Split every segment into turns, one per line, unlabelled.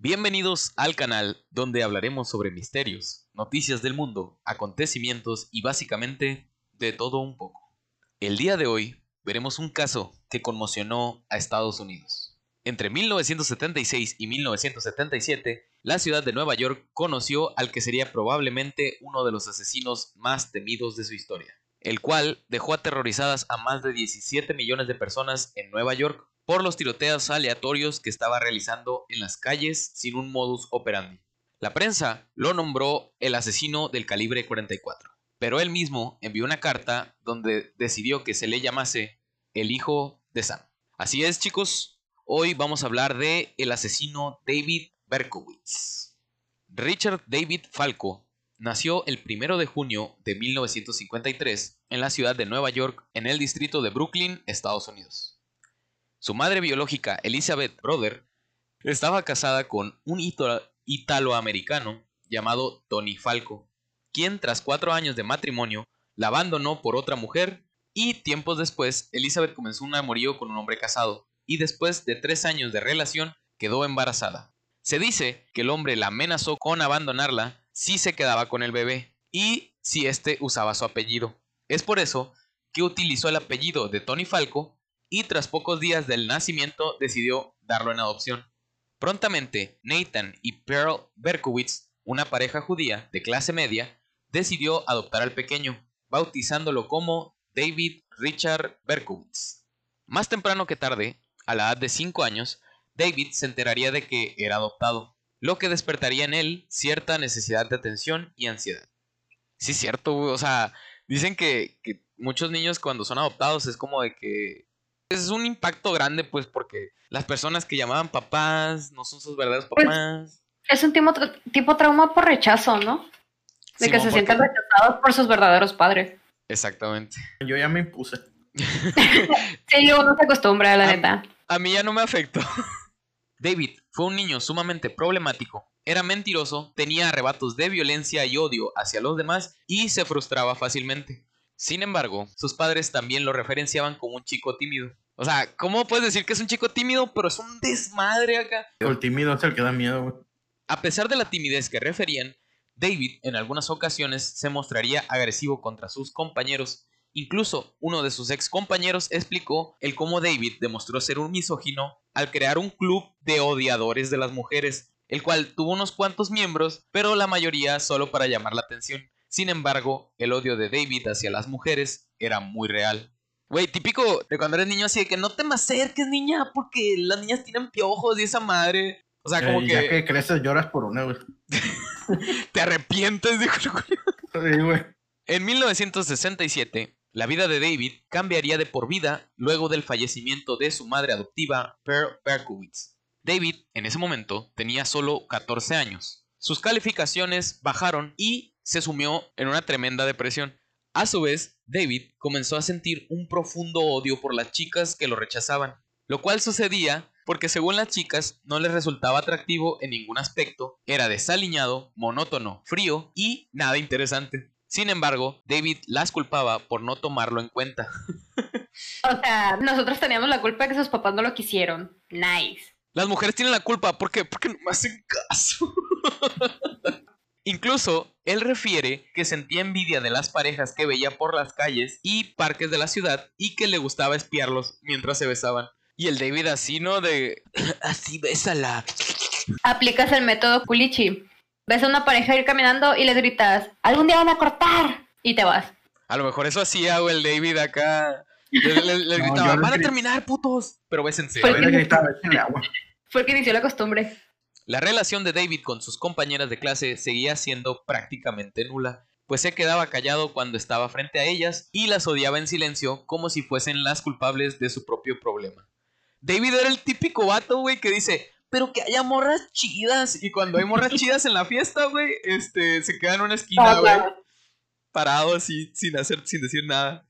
Bienvenidos al canal donde hablaremos sobre misterios, noticias del mundo, acontecimientos y básicamente de todo un poco. El día de hoy veremos un caso que conmocionó a Estados Unidos. Entre 1976 y 1977, la ciudad de Nueva York conoció al que sería probablemente uno de los asesinos más temidos de su historia, el cual dejó aterrorizadas a más de 17 millones de personas en Nueva York por los tiroteos aleatorios que estaba realizando en las calles sin un modus operandi. La prensa lo nombró el asesino del calibre 44, pero él mismo envió una carta donde decidió que se le llamase el hijo de Sam. Así es, chicos, hoy vamos a hablar de el asesino David Berkowitz. Richard David Falco nació el 1 de junio de 1953 en la ciudad de Nueva York, en el distrito de Brooklyn, Estados Unidos. Su madre biológica, Elizabeth Brother, estaba casada con un italoamericano llamado Tony Falco, quien tras cuatro años de matrimonio la abandonó por otra mujer y tiempos después Elizabeth comenzó un amorío con un hombre casado y después de tres años de relación quedó embarazada. Se dice que el hombre la amenazó con abandonarla si se quedaba con el bebé y si éste usaba su apellido. Es por eso que utilizó el apellido de Tony Falco y tras pocos días del nacimiento decidió darlo en adopción. Prontamente, Nathan y Pearl Berkowitz, una pareja judía de clase media, decidió adoptar al pequeño, bautizándolo como David Richard Berkowitz. Más temprano que tarde, a la edad de 5 años, David se enteraría de que era adoptado, lo que despertaría en él cierta necesidad de atención y ansiedad. Sí, cierto, o sea, dicen que, que muchos niños cuando son adoptados es como de que es un impacto grande, pues, porque las personas que llamaban papás no son sus verdaderos pues, papás.
es un tipo, tipo trauma por rechazo, ¿no? De que se sientan rechazados por sus verdaderos padres.
Exactamente.
Yo ya me impuse.
sí, uno se acostumbra, la neta.
A mí ya no me afectó. David fue un niño sumamente problemático. Era mentiroso, tenía arrebatos de violencia y odio hacia los demás y se frustraba fácilmente. Sin embargo, sus padres también lo referenciaban como un chico tímido. O sea, ¿cómo puedes decir que es un chico tímido, pero es un desmadre acá?
El tímido es el que da miedo, güey.
A pesar de la timidez que referían, David en algunas ocasiones se mostraría agresivo contra sus compañeros. Incluso uno de sus ex compañeros explicó el cómo David demostró ser un misógino al crear un club de odiadores de las mujeres, el cual tuvo unos cuantos miembros, pero la mayoría solo para llamar la atención. Sin embargo, el odio de David hacia las mujeres era muy real. Güey, típico de cuando eres niño así de que no te me acerques, niña, porque las niñas tienen piojos y esa madre. O sea, como
eh,
que.
Ya que creces lloras por una, güey.
te arrepientes, dijo
Sí, güey.
En 1967, la vida de David cambiaría de por vida luego del fallecimiento de su madre adoptiva, Pearl Berkowitz. David, en ese momento, tenía solo 14 años. Sus calificaciones bajaron y se sumió en una tremenda depresión. A su vez, David comenzó a sentir un profundo odio por las chicas que lo rechazaban, lo cual sucedía porque según las chicas no les resultaba atractivo en ningún aspecto, era desaliñado, monótono, frío y nada interesante. Sin embargo, David las culpaba por no tomarlo en cuenta.
o sea, nosotros teníamos la culpa de que sus papás no lo quisieron. Nice.
Las mujeres tienen la culpa, ¿por qué? Porque no me hacen caso. Incluso, él refiere que sentía envidia de las parejas que veía por las calles y parques de la ciudad y que le gustaba espiarlos mientras se besaban. Y el David así, ¿no? De... así bésala.
Aplicas el método Culichi. Ves a una pareja ir caminando y le gritas, algún día van a cortar. Y te vas.
A lo mejor eso hacía, o el David acá. Le, gritaba, van a terminar, putos. Pero bésense.
Fue el que inició la costumbre.
La relación de David con sus compañeras de clase seguía siendo prácticamente nula, pues se quedaba callado cuando estaba frente a ellas y las odiaba en silencio como si fuesen las culpables de su propio problema. David era el típico vato, güey, que dice, pero que haya morras chidas. Y cuando hay morras chidas en la fiesta, güey, este, se queda en una esquina, güey, parado así, sin hacer, sin decir nada.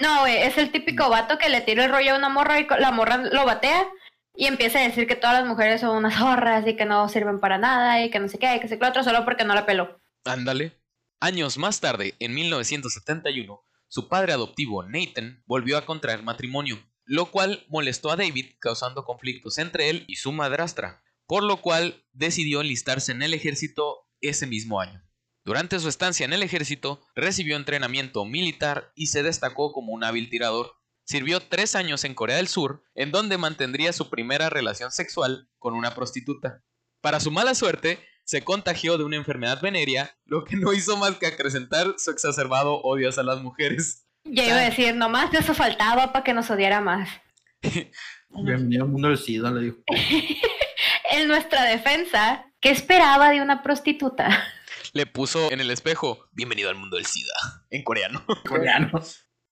No, güey, es el típico vato que le tira el rollo a una morra y la morra lo batea y empieza a decir que todas las mujeres son unas zorras y que no sirven para nada y que no sé qué, y que se otro solo porque no la peló.
Ándale. Años más tarde, en 1971, su padre adoptivo Nathan volvió a contraer matrimonio, lo cual molestó a David causando conflictos entre él y su madrastra, por lo cual decidió enlistarse en el ejército ese mismo año. Durante su estancia en el ejército, recibió entrenamiento militar y se destacó como un hábil tirador. Sirvió tres años en Corea del Sur, en donde mantendría su primera relación sexual con una prostituta. Para su mala suerte, se contagió de una enfermedad venérea, lo que no hizo más que acrecentar su exacerbado odio hacia las mujeres.
Ya iba a decir, nomás de eso faltaba para que nos odiara más.
Bienvenido al mundo del SIDA, le dijo.
En nuestra defensa, ¿qué esperaba de una prostituta?
Le puso en el espejo, bienvenido al mundo del SIDA, en coreano.
Coreano.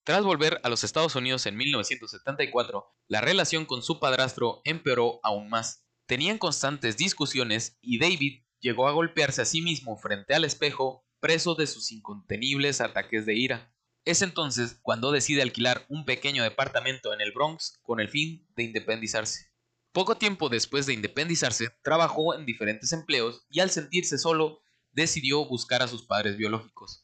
Tras volver a los Estados Unidos en 1974, la relación con su padrastro empeoró aún más. Tenían constantes discusiones y David llegó a golpearse a sí mismo frente al espejo, preso de sus incontenibles ataques de ira. Es entonces cuando decide alquilar un pequeño departamento en el Bronx con el fin de independizarse. Poco tiempo después de independizarse, trabajó en diferentes empleos y al sentirse solo, decidió buscar a sus padres biológicos.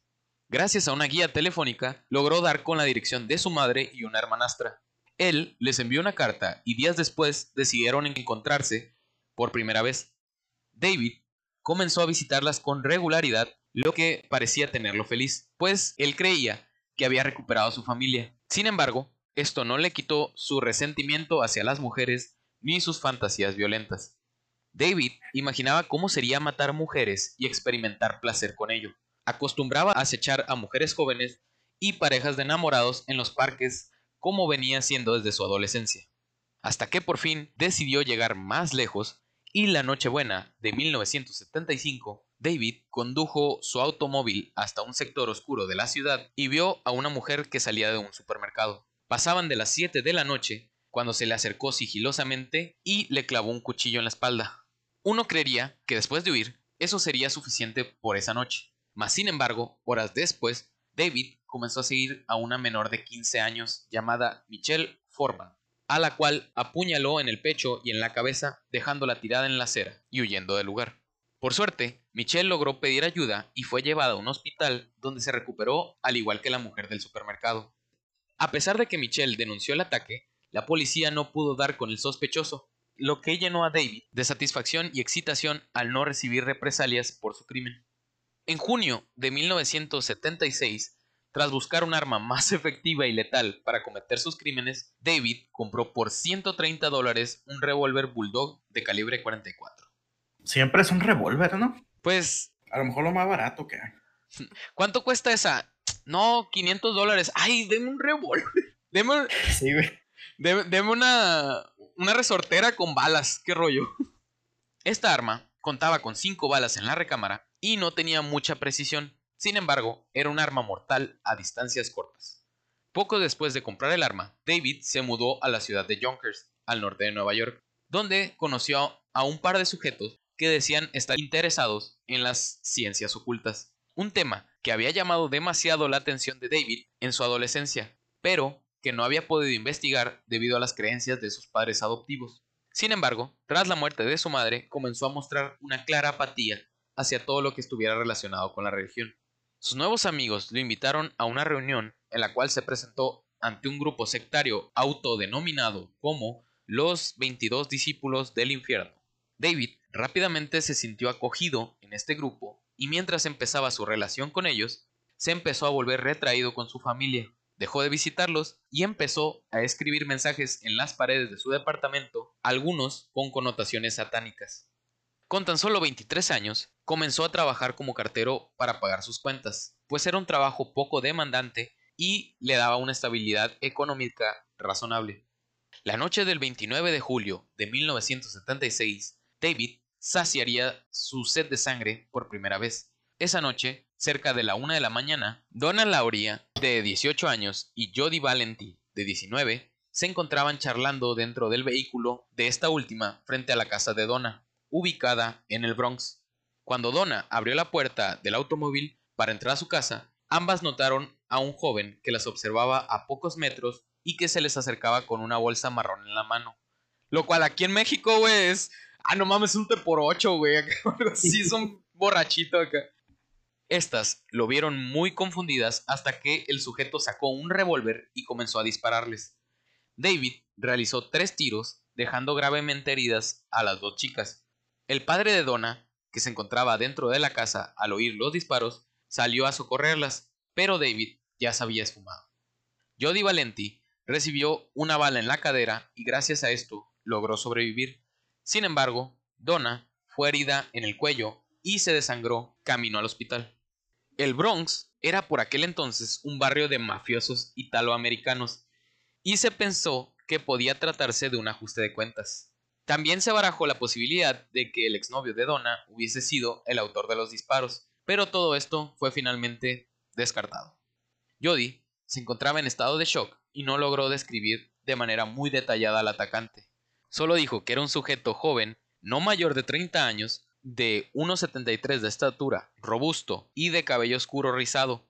Gracias a una guía telefónica, logró dar con la dirección de su madre y una hermanastra. Él les envió una carta y días después decidieron encontrarse por primera vez. David comenzó a visitarlas con regularidad, lo que parecía tenerlo feliz, pues él creía que había recuperado a su familia. Sin embargo, esto no le quitó su resentimiento hacia las mujeres ni sus fantasías violentas. David imaginaba cómo sería matar mujeres y experimentar placer con ello. Acostumbraba a acechar a mujeres jóvenes y parejas de enamorados en los parques como venía haciendo desde su adolescencia. Hasta que por fin decidió llegar más lejos y la Nochebuena de 1975, David condujo su automóvil hasta un sector oscuro de la ciudad y vio a una mujer que salía de un supermercado. Pasaban de las 7 de la noche cuando se le acercó sigilosamente y le clavó un cuchillo en la espalda. Uno creería que después de huir, eso sería suficiente por esa noche. Mas sin embargo, horas después, David comenzó a seguir a una menor de 15 años llamada Michelle Foreman, a la cual apuñaló en el pecho y en la cabeza, dejándola tirada en la acera y huyendo del lugar. Por suerte, Michelle logró pedir ayuda y fue llevada a un hospital donde se recuperó al igual que la mujer del supermercado. A pesar de que Michelle denunció el ataque, la policía no pudo dar con el sospechoso, lo que llenó a David de satisfacción y excitación al no recibir represalias por su crimen. En junio de 1976, tras buscar un arma más efectiva y letal para cometer sus crímenes, David compró por 130 dólares un revólver Bulldog de calibre 44.
Siempre es un revólver, ¿no?
Pues,
A lo mejor lo más barato que hay.
¿cuánto cuesta esa? No, 500 dólares. Ay, deme un revólver. Deme,
Sí, güey.
deme, deme una, una resortera con balas. ¿Qué rollo? Esta arma contaba con 5 balas en la recámara y no tenía mucha precisión. Sin embargo, era un arma mortal a distancias cortas. Poco después de comprar el arma, David se mudó a la ciudad de Yonkers, al norte de Nueva York, donde conoció a un par de sujetos que decían estar interesados en las ciencias ocultas, un tema que había llamado demasiado la atención de David en su adolescencia, pero que no había podido investigar debido a las creencias de sus padres adoptivos. Sin embargo, tras la muerte de su madre, comenzó a mostrar una clara apatía hacia todo lo que estuviera relacionado con la religión. Sus nuevos amigos lo invitaron a una reunión en la cual se presentó ante un grupo sectario autodenominado como los 22 discípulos del infierno. David rápidamente se sintió acogido en este grupo y mientras empezaba su relación con ellos, se empezó a volver retraído con su familia, dejó de visitarlos y empezó a escribir mensajes en las paredes de su departamento, algunos con connotaciones satánicas. Con tan solo 23 años, comenzó a trabajar como cartero para pagar sus cuentas, pues era un trabajo poco demandante y le daba una estabilidad económica razonable. La noche del 29 de julio de 1976, David saciaría su sed de sangre por primera vez. Esa noche, cerca de la una de la mañana, Donna Lauria, de 18 años, y Jody Valenti, de 19, se encontraban charlando dentro del vehículo de esta última frente a la casa de Donna, ubicada en el Bronx. Cuando Donna abrió la puerta del automóvil para entrar a su casa, ambas notaron a un joven que las observaba a pocos metros y que se les acercaba con una bolsa marrón en la mano. Lo cual aquí en México, güey, es... Ah, no mames, un té por ocho, güey. así, es borrachito acá. Estas lo vieron muy confundidas hasta que el sujeto sacó un revólver y comenzó a dispararles. David realizó tres tiros, dejando gravemente heridas a las dos chicas. El padre de Donna, que se encontraba dentro de la casa al oír los disparos, salió a socorrerlas, pero David ya se había esfumado. Jody Valenti recibió una bala en la cadera y gracias a esto logró sobrevivir. Sin embargo, Donna fue herida en el cuello y se desangró camino al hospital. El Bronx era por aquel entonces un barrio de mafiosos italoamericanos y se pensó que podía tratarse de un ajuste de cuentas. También se barajó la posibilidad de que el exnovio de Donna hubiese sido el autor de los disparos, pero todo esto fue finalmente descartado. Jody se encontraba en estado de shock y no logró describir de manera muy detallada al atacante. Solo dijo que era un sujeto joven, no mayor de 30 años, de 1,73 de estatura, robusto y de cabello oscuro rizado.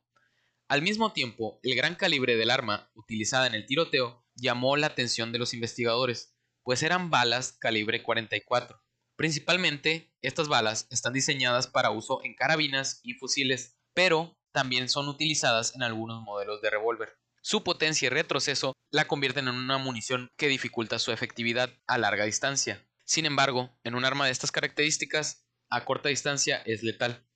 Al mismo tiempo, el gran calibre del arma utilizada en el tiroteo llamó la atención de los investigadores, pues eran balas calibre 44. Principalmente, estas balas están diseñadas para uso en carabinas y fusiles, pero también son utilizadas en algunos modelos de revólver. Su potencia y retroceso la convierten en una munición que dificulta su efectividad a larga distancia. Sin embargo, en un arma de estas características, a corta distancia es letal.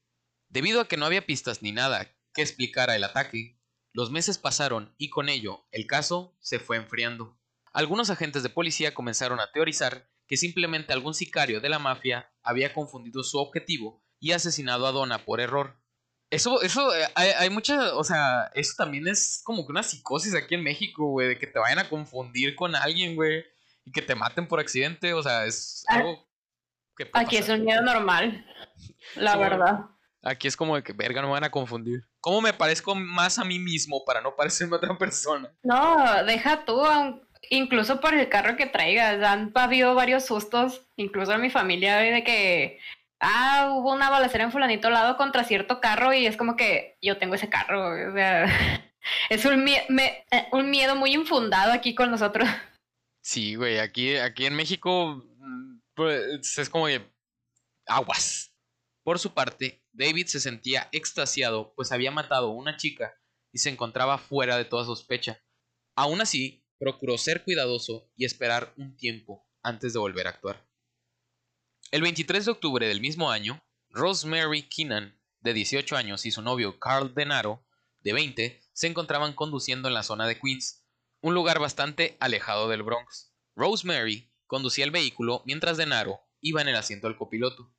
Debido a que no había pistas ni nada que explicara el ataque, los meses pasaron y con ello el caso se fue enfriando. Algunos agentes de policía comenzaron a teorizar que simplemente algún sicario de la mafia había confundido su objetivo y asesinado a Donna por error. Eso, eso, eh, hay, hay mucha, o sea, eso también es como que una psicosis aquí en México, güey, de que te vayan a confundir con alguien, güey y que te maten por accidente, o sea, es ah, algo
que Aquí es un miedo normal, la verdad.
Aquí es como de que, verga, no me van a confundir. ¿Cómo me parezco más a mí mismo para no parecerme a otra persona?
No, deja tú, incluso por el carro que traigas. Han habido varios sustos, incluso en mi familia, de que, ah, hubo una balacera en fulanito lado contra cierto carro y es como que yo tengo ese carro. O sea, es un, miedo muy infundado aquí con nosotros.
Sí, güey, aquí, aquí en México mm, pues, es como de aguas. Por su parte, David se sentía extasiado, pues había matado a una chica y se encontraba fuera de toda sospecha. Aún así, procuró ser cuidadoso y esperar un tiempo antes de volver a actuar. El 23 de octubre del mismo año, Rosemary Keenan, de 18 años, y su novio Carl Denaro, de 20, se encontraban conduciendo en la zona de Queens un lugar bastante alejado del Bronx. Rosemary conducía el vehículo mientras Denaro iba en el asiento del copiloto.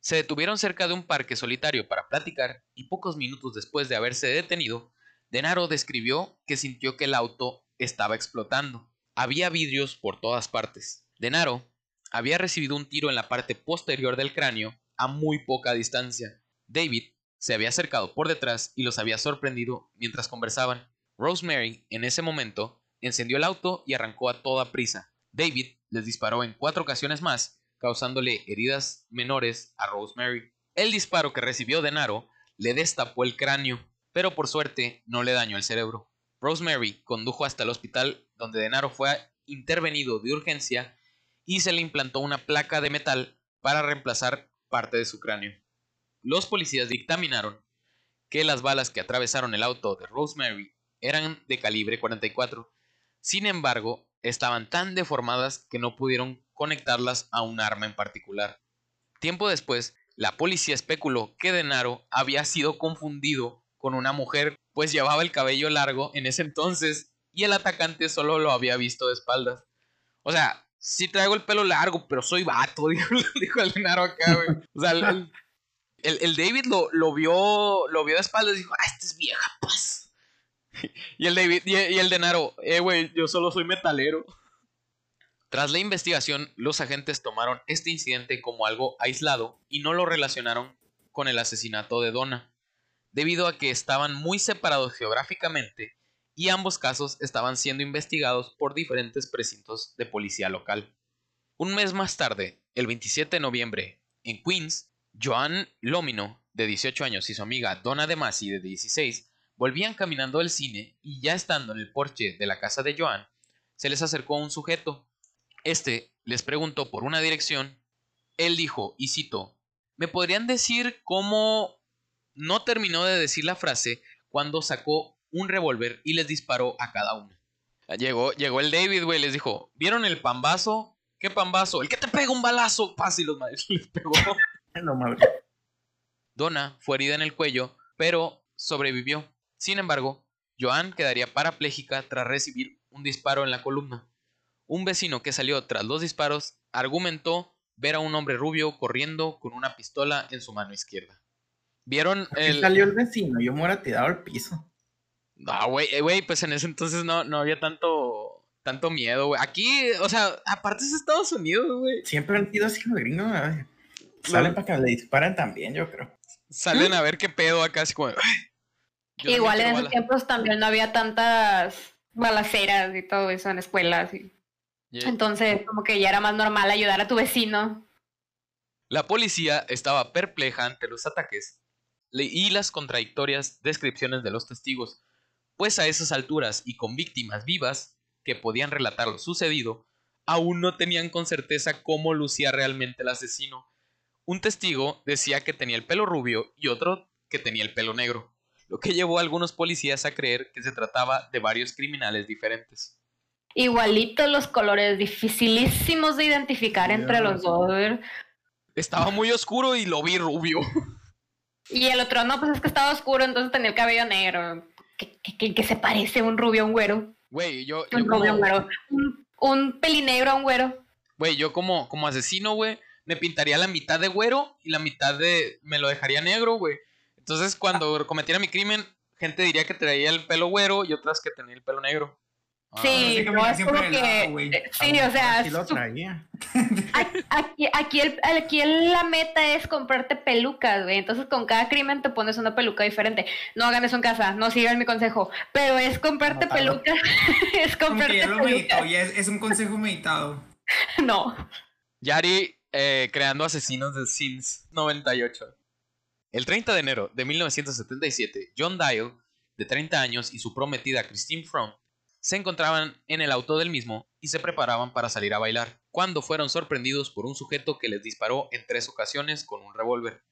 Se detuvieron cerca de un parque solitario para platicar y pocos minutos después de haberse detenido, Denaro describió que sintió que el auto estaba explotando. Había vidrios por todas partes. Denaro había recibido un tiro en la parte posterior del cráneo a muy poca distancia. David se había acercado por detrás y los había sorprendido mientras conversaban. Rosemary, en ese momento, encendió el auto y arrancó a toda prisa. David les disparó en cuatro ocasiones más, causándole heridas menores a Rosemary. El disparo que recibió de Naro le destapó el cráneo, pero por suerte no le dañó el cerebro. Rosemary condujo hasta el hospital donde Denaro fue intervenido de urgencia y se le implantó una placa de metal para reemplazar parte de su cráneo. Los policías dictaminaron que las balas que atravesaron el auto de Rosemary eran de calibre 44 sin embargo, estaban tan deformadas que no pudieron conectarlas a un arma en particular. Tiempo después, la policía especuló que Denaro había sido confundido con una mujer, pues llevaba el cabello largo en ese entonces y el atacante solo lo había visto de espaldas. O sea, sí traigo el pelo largo, pero soy vato, dijo, el Denaro acá, güey. O sea, el, David lo, lo, vio, lo vio de espaldas y dijo, ah, este es vieja, pues. y el David y, el Denaro, eh, güey, yo solo soy metalero. Tras la investigación, los agentes tomaron este incidente como algo aislado y no lo relacionaron con el asesinato de Donna, debido a que estaban muy separados geográficamente y ambos casos estaban siendo investigados por diferentes precintos de policía local. Un mes más tarde, el 27 de noviembre, en Queens, Joan Lomino, de 18 años, y su amiga Donna DeMasi, de 16, Volvían caminando del cine y ya estando en el porche de la casa de Joan, se les acercó un sujeto. Este les preguntó por una dirección. Él dijo, y citó, ¿me podrían decir cómo no terminó de decir la frase cuando sacó un revólver y les disparó a cada uno? Llegó, llegó el David, güey, les dijo, ¿vieron el pambazo ¿Qué pambazo? El que te pega un balazo. Paz y los madres les pegó.
No, madre.
Donna fue herida en el cuello, pero sobrevivió. Sin embargo, Joan quedaría parapléjica tras recibir un disparo en la columna. Un vecino que salió tras los disparos argumentó ver a un hombre rubio corriendo con una pistola en su mano izquierda. ¿Vieron el...?
salió el vecino, yo me hubiera tirado al piso.
No, güey, eh, güey, pues en ese entonces no, no había tanto, tanto miedo, güey. Aquí, o sea, aparte es Estados Unidos, güey.
Siempre han sido así los gringos, ay. Salen para que le disparen también, yo creo.
Salen a ver qué pedo acá, así como... de, "Ay, yo también
Igual en esos
bala".
tiempos también no había tantas balaceras y todo eso en escuelas. y-
Yeah.
Entonces, como que ya era más normal ayudar a tu vecino.
La policía estaba perpleja ante los ataques y las contradictorias descripciones de los testigos, pues a esas alturas y con víctimas vivas que podían relatar lo sucedido, aún no tenían con certeza cómo lucía realmente el asesino. Un testigo decía que tenía el pelo rubio y otro que tenía el pelo negro, lo que llevó a algunos policías a creer que se trataba de varios criminales diferentes.
Igualitos los colores, dificilísimos de identificar entre los dos.
Estaba muy oscuro y lo vi rubio.
Y el otro, no, pues es que estaba oscuro, entonces tenía el cabello negro. Que- que se parece un rubio a un güero.
Güey, yo, yo
Un rubio a un güero. Un, un pelinegro a un güero.
Güey, yo como, como asesino, güey, me pintaría la mitad de güero y la mitad de... me lo dejaría negro, güey. Entonces, cuando cometiera mi crimen, gente diría que traía el pelo güero y otras que tenía el pelo negro. Ah,
Sí,
que
no es como
lado,
que. eh, Sí,
lo
o sea,
así lo traía.
aquí, aquí, aquí el, aquí el- la meta es comprarte pelucas, güey. Entonces, con cada crimen te pones una peluca diferente. No hagan eso en casa, no sigan mi consejo. Pero es comprarte pelucas. es
Como que
comprarte
ya lo meditó,
pelucas.
ya es, es un consejo meditado.
No.
Yari eh, creando asesinos de Sims 98. El 30 de enero de 1977, John Dial, de 30 años, y su prometida Christine Fromm se encontraban en el auto del mismo y se preparaban para salir a bailar, cuando fueron sorprendidos por un sujeto que les disparó en tres ocasiones con un revólver.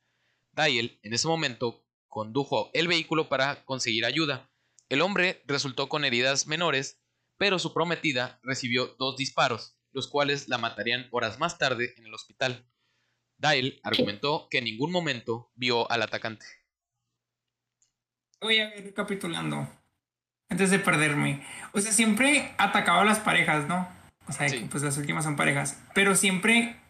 Dial, en ese momento, condujo el vehículo para conseguir ayuda. El hombre resultó con heridas menores, pero su prometida recibió dos disparos, los cuales la matarían horas más tarde en el hospital. Dial argumentó que en ningún momento vio al atacante.
Voy a ver, recapitulando. Antes de perderme. O sea, siempre atacaba a las parejas, ¿no? O sea,
Sí.
que, pues las últimas son parejas. Pero siempre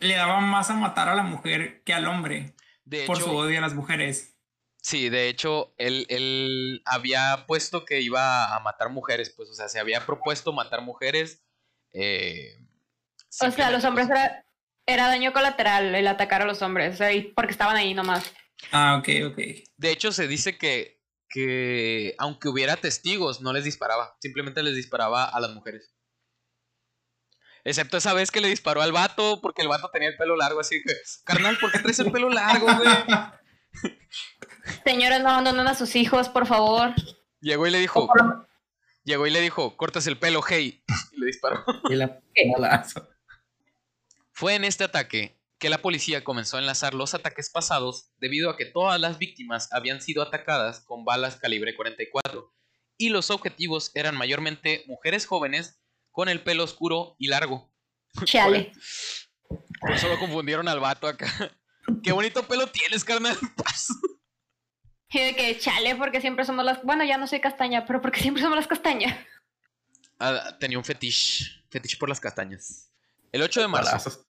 le daba más a matar a la mujer que al hombre.
De
por su odio a las mujeres.
sí, de hecho, él, él había puesto que iba a matar mujeres, pues, o sea, se había propuesto matar mujeres. eh,
O sea, los hombres era, era daño colateral el atacar a los hombres. O sea, porque estaban ahí nomás.
Ah, ok, ok.
De hecho, se dice que, que aunque hubiera testigos, no les disparaba. Simplemente les disparaba a las mujeres. Excepto esa vez que le disparó al vato, porque el vato tenía el pelo largo, así que, carnal, ¿por qué traes el pelo largo, güey?
Señores, no abandonen a sus hijos, por favor.
Llegó y le dijo,
por
llegó y le dijo, cortas el pelo, hey, y le disparó.
Y la.
Fue en este ataque que la policía comenzó a enlazar los ataques pasados debido a que todas las víctimas habían sido atacadas con balas calibre 44 y los objetivos eran mayormente mujeres jóvenes con el pelo oscuro y largo.
Chale.
Por eso lo confundieron al vato acá. Qué bonito pelo tienes, carnal.
Y de que chale, porque siempre somos las. Bueno, ya no soy castaña, pero porque siempre somos las castañas.
Ah, tenía un fetiche, fetiche por las castañas. El 8 de marzo.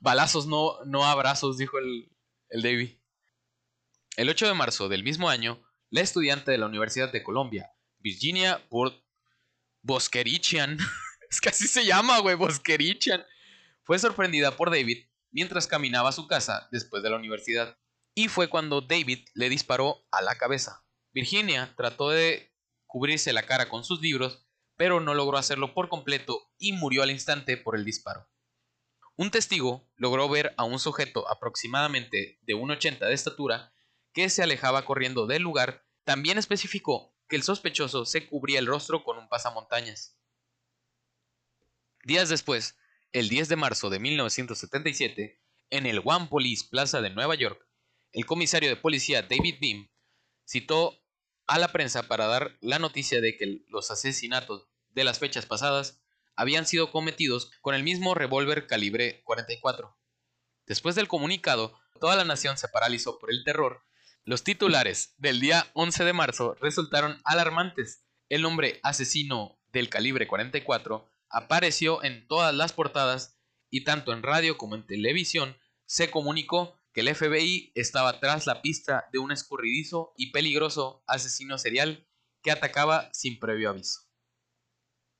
Balazos.
No, no abrazos, dijo el, el Davy. El 8 de marzo del mismo año, la estudiante de la Universidad de Colombia, Virginia Bor Boskerichian, es que así se llama, güey, Boskerichian, fue sorprendida por David mientras caminaba a su casa después de la universidad. Y fue cuando David le disparó a la cabeza. Virginia trató de cubrirse la cara con sus libros, pero no logró hacerlo por completo y murió al instante por el disparo. Un testigo logró ver a un sujeto aproximadamente de 1,80 de estatura que se alejaba corriendo del lugar. También especificó que el sospechoso se cubría el rostro con un pasamontañas. Días después, el 10 de marzo de 1977, en el One Police Plaza de Nueva York, el comisario de policía David Beam citó a la prensa para dar la noticia de que los asesinatos de las fechas pasadas habían sido cometidos con el mismo revólver calibre 44. Después del comunicado, toda la nación se paralizó por el terror. Los titulares del día 11 de marzo resultaron alarmantes. El nombre asesino del calibre 44 apareció en todas las portadas y tanto en radio como en televisión se comunicó que el FBI estaba tras la pista de un escurridizo y peligroso asesino serial que atacaba sin previo aviso.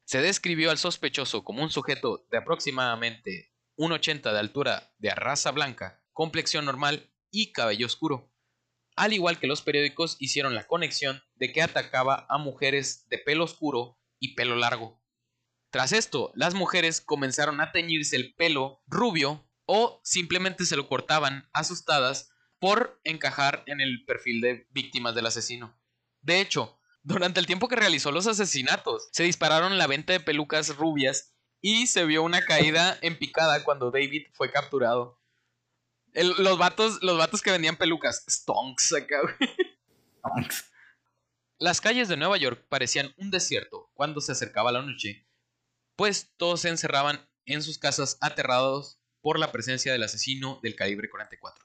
Se describió al sospechoso como un sujeto de aproximadamente 1,80 de altura de raza blanca, complexión normal y cabello oscuro. Al igual que los periódicos hicieron la conexión de que atacaba a mujeres de pelo oscuro y pelo largo. Tras esto, las mujeres comenzaron a teñirse el pelo rubio o simplemente se lo cortaban asustadas por encajar en el perfil de víctimas del asesino. De hecho, durante el tiempo que realizó los asesinatos, se dispararon la venta de pelucas rubias y se vio una caída en picada cuando David fue capturado. los, vatos, los vatos que vendían pelucas, stonks acá, Las calles de Nueva York parecían un desierto cuando se acercaba la noche, pues todos se encerraban en sus casas aterrados por la presencia del asesino del calibre 44.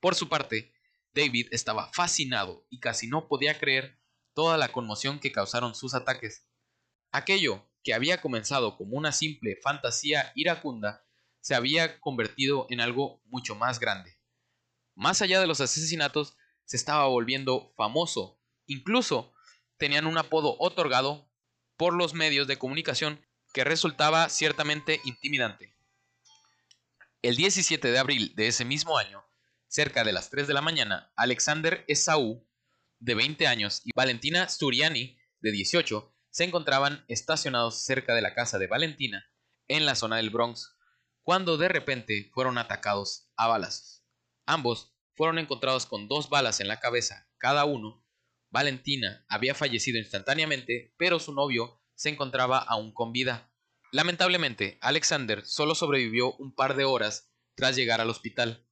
Por su parte, David estaba fascinado y casi no podía creer toda la conmoción que causaron sus ataques. Aquello que había comenzado como una simple fantasía iracunda se había convertido en algo mucho más grande. Más allá de los asesinatos, se estaba volviendo famoso. Incluso tenían un apodo otorgado por los medios de comunicación que resultaba ciertamente intimidante. El 17 de abril de ese mismo año, cerca de las 3 de la mañana, Alexander Esaú de 20 años, y Valentina Sturiani, de 18, se encontraban estacionados cerca de la casa de Valentina, en la zona del Bronx, cuando de repente fueron atacados a balas. Ambos fueron encontrados con dos balas en la cabeza cada uno. Valentina había fallecido instantáneamente, pero su novio se encontraba aún con vida. Lamentablemente, Alexander solo sobrevivió un par de horas tras llegar al hospital.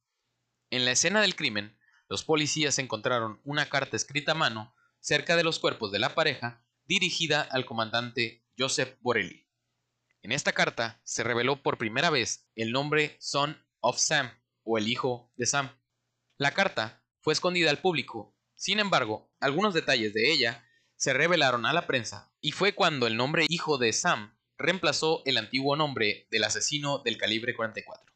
En la escena del crimen, los policías encontraron una carta escrita a mano cerca de los cuerpos de la pareja dirigida al comandante Joseph Borelli. En esta carta se reveló por primera vez el nombre Son of Sam o el hijo de Sam. La carta fue escondida al público, sin embargo, algunos detalles de ella se revelaron a la prensa y fue cuando el nombre hijo de Sam reemplazó el antiguo nombre del asesino del calibre 44.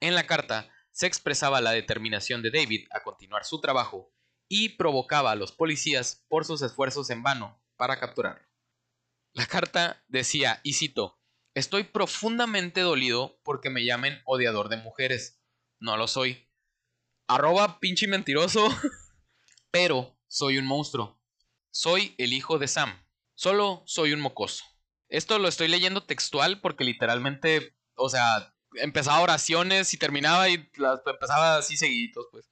En la carta se expresaba la determinación de David a continuar su trabajo y provocaba a los policías por sus esfuerzos en vano para capturarlo. La carta decía, y cito, Estoy profundamente dolido porque me llamen odiador de mujeres. No lo soy. Arroba pinche mentiroso. Pero soy un monstruo. Soy el hijo de Sam. Solo soy un mocoso. Esto lo estoy leyendo textual porque literalmente, o sea, empezaba oraciones y terminaba y las empezaba así seguiditos, pues.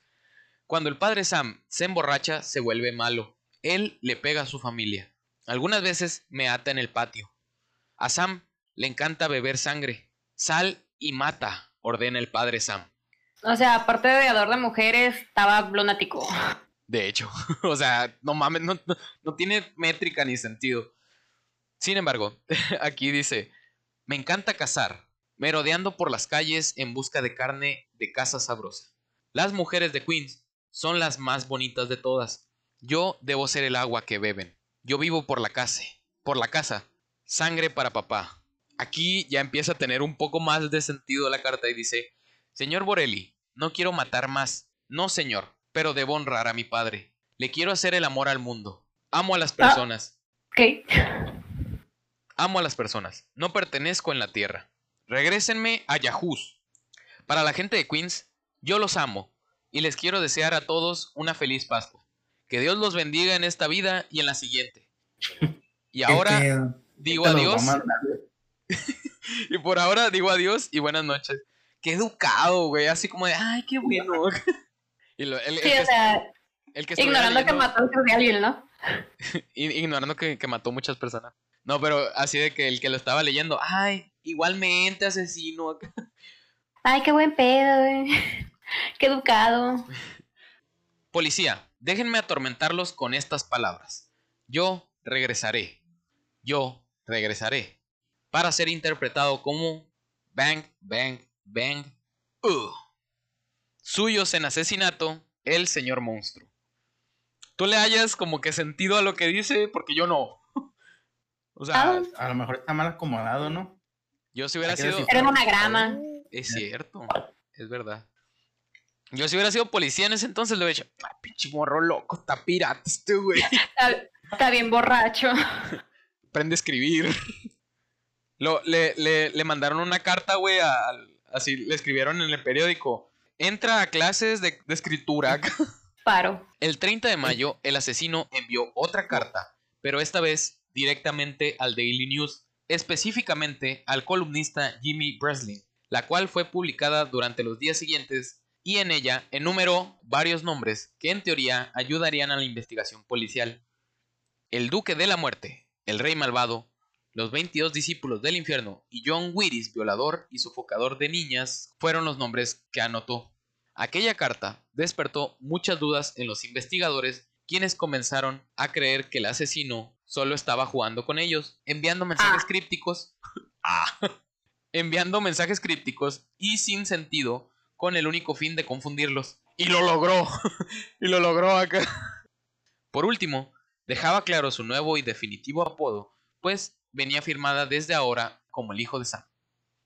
Cuando el padre Sam se emborracha, se vuelve malo. Él le pega a su familia. Algunas veces me ata en el patio. A Sam le encanta beber sangre. Sal y mata, ordena el padre Sam.
O sea, aparte de odiador de mujeres, estaba lunático.
De hecho, o sea, no mames, no, no tiene métrica ni sentido. Sin embargo, aquí dice, me encanta cazar, merodeando por las calles en busca de carne de caza sabrosa. Las mujeres de Queens son las más bonitas de todas. Yo debo ser el agua que beben. Yo vivo por la casa, por la casa. Sangre para papá. Aquí ya empieza a tener un poco más de sentido la carta y dice, Señor Borelli, no quiero matar más. No, señor, pero debo honrar a mi padre. Le quiero hacer el amor al mundo. Amo a las ah, personas.
¿Qué?
Amo a las personas. No pertenezco en la tierra. Regrésenme a Yahoo. Para la gente de Queens, yo los amo y les quiero desear a todos una feliz Pascua. Que Dios los bendiga en esta vida y en la siguiente. Y ahora digo adiós. y por ahora digo adiós y buenas noches. Qué educado, güey. Así como de, ay, qué bueno.
y el, sí, o sea, ignorando que mató a alguien, ¿no?
ignorando que, que mató muchas personas. No, pero así de que el que lo estaba leyendo, ay, igualmente asesino.
Ay, qué buen pedo, güey. Qué educado.
Policía, déjenme atormentarlos con estas palabras. Yo regresaré. Yo regresaré. para ser interpretado como Bang, Bang, Bang. Uh. Suyos en asesinato, el señor monstruo. Tú le hayas como que sentido a lo que dice, porque yo no. O sea,
Ah.
A lo mejor está mal acomodado, ¿no?
yo si hubiera sido...
Era un anagrama.
Es cierto, es verdad. Yo si hubiera sido policía en ese entonces le hubiera dicho, "Ay, pinche morro loco, está pirata este güey.
Está, está bien borracho.
Aprende a escribir. Lo, le, le- le mandaron una carta, güey, así le escribieron en el periódico. Entra a clases de, de escritura.
Paro.
El 30 de mayo, el asesino envió otra carta, pero esta vez directamente al Daily News, específicamente al columnista Jimmy Breslin, la cual fue publicada durante los días siguientes y en ella enumeró varios nombres que en teoría ayudarían a la investigación policial. El Duque de la Muerte, el Rey Malvado, los 22 discípulos del infierno y John Willis, violador y sofocador de niñas, fueron los nombres que anotó. Aquella carta despertó muchas dudas en los investigadores, quienes comenzaron a creer que el asesino solo estaba jugando con ellos, enviando mensajes
Ah.
crípticos. Ah. enviando mensajes crípticos y sin sentido, con el único fin de confundirlos. Y lo logró. y lo logró acá. Por último, dejaba claro su nuevo y definitivo apodo, pues venía firmada desde ahora como el hijo de Sam.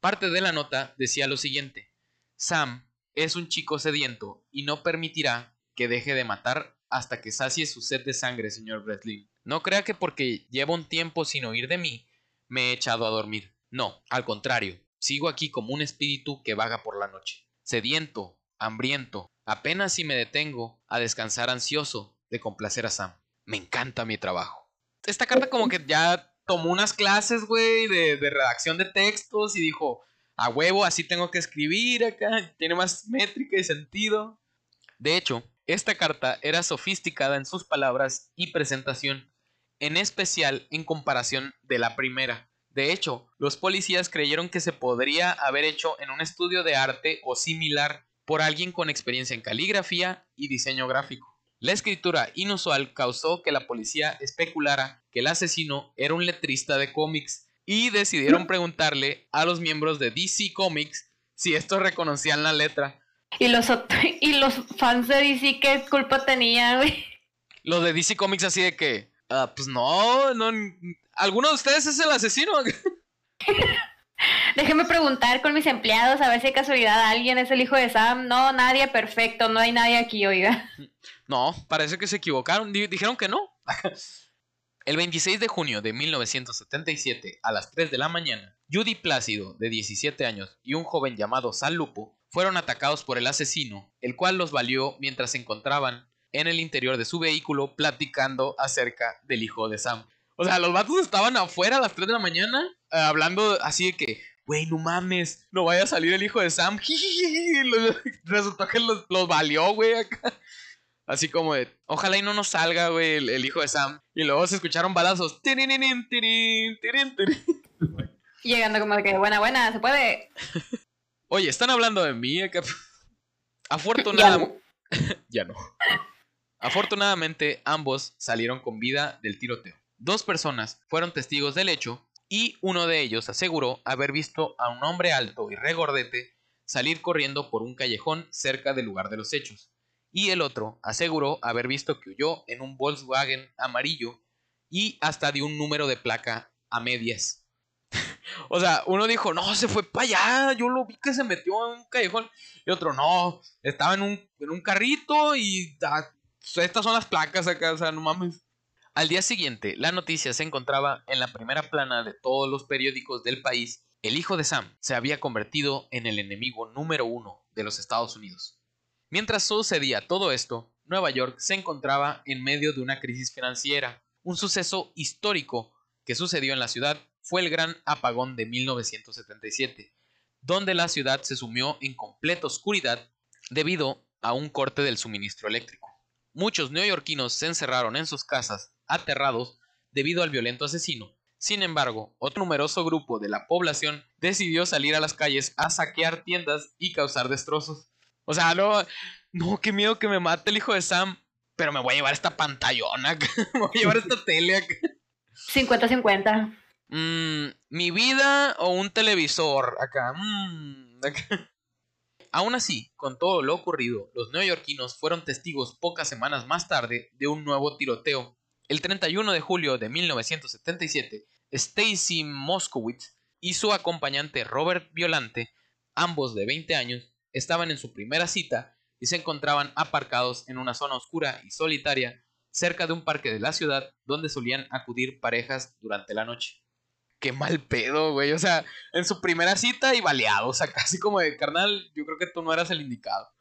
Parte de la nota decía lo siguiente: Sam es un chico sediento y no permitirá que deje de matar hasta que sacie su sed de sangre, señor Breslin. No crea que porque llevo un tiempo sin oír de mí, me he echado a dormir. No, al contrario, sigo aquí como un espíritu que vaga por la noche, sediento, hambriento, apenas si me detengo a descansar ansioso de complacer a Sam. Me encanta mi trabajo. Esta carta como que ya tomó unas clases, güey, de, redacción de textos y dijo, a huevo, así tengo que escribir acá, tiene más métrica y sentido. De hecho, esta carta era sofisticada en sus palabras y presentación, en especial en comparación de la primera. De hecho, los policías creyeron que se podría haber hecho en un estudio de arte o similar por alguien con experiencia en caligrafía y diseño gráfico. La escritura inusual causó que la policía especulara que el asesino era un letrista de cómics y decidieron preguntarle a los miembros de DC Comics si estos reconocían la letra.
Y los, y los fans de DC, ¿qué culpa tenían, güey?
Los de DC Comics así de que, "Ah, pues no, no, ¿alguno de ustedes es el asesino?
Déjenme preguntar con mis empleados a ver si de casualidad alguien es el hijo de Sam. No, nadie, perfecto, no hay nadie aquí, oiga.
No, parece que se equivocaron, di- dijeron que no. El 26 de junio de 1977, a las 3 de la mañana, Judy Plácido, de 17 años, y un joven llamado Sal Lupo fueron atacados por el asesino, el cual los valió mientras se encontraban en el interior de su vehículo platicando acerca del hijo de Sam. O sea, los vatos estaban afuera a las 3 de la mañana eh, hablando así de que, güey, no mames, no vaya a salir el hijo de Sam. Resultó que los, los valió, güey, acá. Así como de, ojalá y no nos salga, güey, el, el hijo de Sam. Y luego se escucharon balazos.
Llegando como de que, buena, buena, se puede.
Oye, están hablando de mí acá. Afortunadamente. ya no. Afortunadamente, ambos salieron con vida del tiroteo. Dos personas fueron testigos del hecho y uno de ellos aseguró haber visto a un hombre alto y regordete salir corriendo por un callejón cerca del lugar de los hechos. Y el otro aseguró haber visto que huyó en un Volkswagen amarillo y hasta de un número de placa a medias. o sea, uno dijo, no, se fue para allá, yo lo vi que se metió en un callejón. Y otro, no, estaba en un, en un carrito y ah, estas son las placas acá, o no mames. Al día siguiente, la noticia se encontraba en la primera plana de todos los periódicos del país. El hijo de Sam se había convertido en el enemigo número uno de los Estados Unidos. Mientras sucedía todo esto, Nueva York se encontraba en medio de una crisis financiera. Un suceso histórico que sucedió en la ciudad fue el gran apagón de 1977, donde la ciudad se sumió en completa oscuridad debido a un corte del suministro eléctrico. Muchos neoyorquinos se encerraron en sus casas, aterrados debido al violento asesino. Sin embargo, otro numeroso grupo de la población decidió salir a las calles a saquear tiendas y causar destrozos. O sea, no, no, qué miedo que me mate el hijo de Sam, pero me voy a llevar esta pantallona, me voy a llevar esta tele acá.
50-50.
Mm, mi vida o un televisor acá. mm, acá. Aún así, con todo lo ocurrido, los neoyorquinos fueron testigos pocas semanas más tarde de un nuevo tiroteo. El 31 de julio de 1977, Stacy Moskowitz y su acompañante Robert Violante, ambos de 20 años, estaban en su primera cita y se encontraban aparcados en una zona oscura y solitaria cerca de un parque de la ciudad donde solían acudir parejas durante la noche. Qué mal pedo, güey. O sea, en su primera cita y baleado. O sea, casi como de carnal, yo creo que tú no eras el indicado.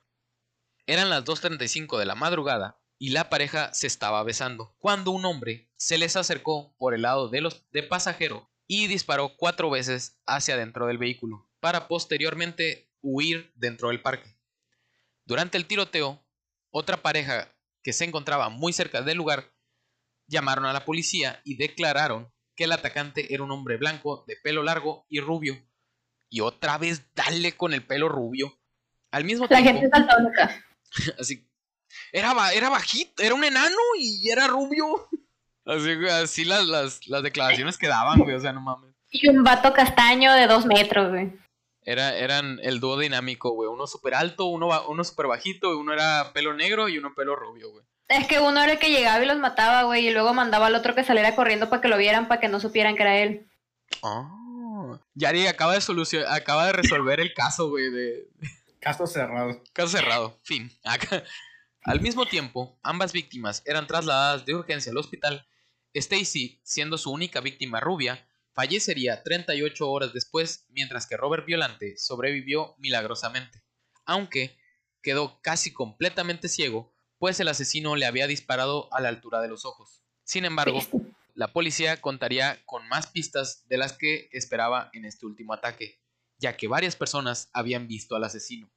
Eran las 2.35 de la madrugada y la pareja se estaba besando cuando un hombre se les acercó por el lado de los de pasajero y disparó cuatro veces hacia adentro del vehículo para posteriormente huir dentro del parque. Durante el tiroteo, otra pareja que se encontraba muy cerca del lugar llamaron a la policía y declararon que el atacante era un hombre blanco de pelo largo y rubio. Y otra vez dale con el pelo rubio. Al mismo
La
tiempo,
gente saltó loca.
así era, era bajito, era un enano y era rubio. Así, las, las, las declaraciones que daban, güey, o sea, no mames.
Y un vato castaño de dos metros, güey.
Era, eran el dúo dinámico, güey. Uno súper alto, uno, uno súper bajito, uno era pelo negro y uno pelo rubio, güey.
Es que uno era el que llegaba y los mataba, güey, y luego mandaba al otro que saliera corriendo para que lo vieran, para que no supieran que era él.
Ah. Yari acaba de acaba de resolver el caso, güey, de,
Caso cerrado.
Caso cerrado, fin. Acá. Al mismo tiempo, ambas víctimas eran trasladadas de urgencia al hospital. Stacy, siendo su única víctima rubia, fallecería 38 horas después, mientras que Robert Violante sobrevivió milagrosamente. Aunque quedó casi completamente ciego, pues el asesino le había disparado a la altura de los ojos. Sin embargo, la policía contaría con más pistas de las que esperaba en este último ataque, ya que varias personas habían visto al asesino.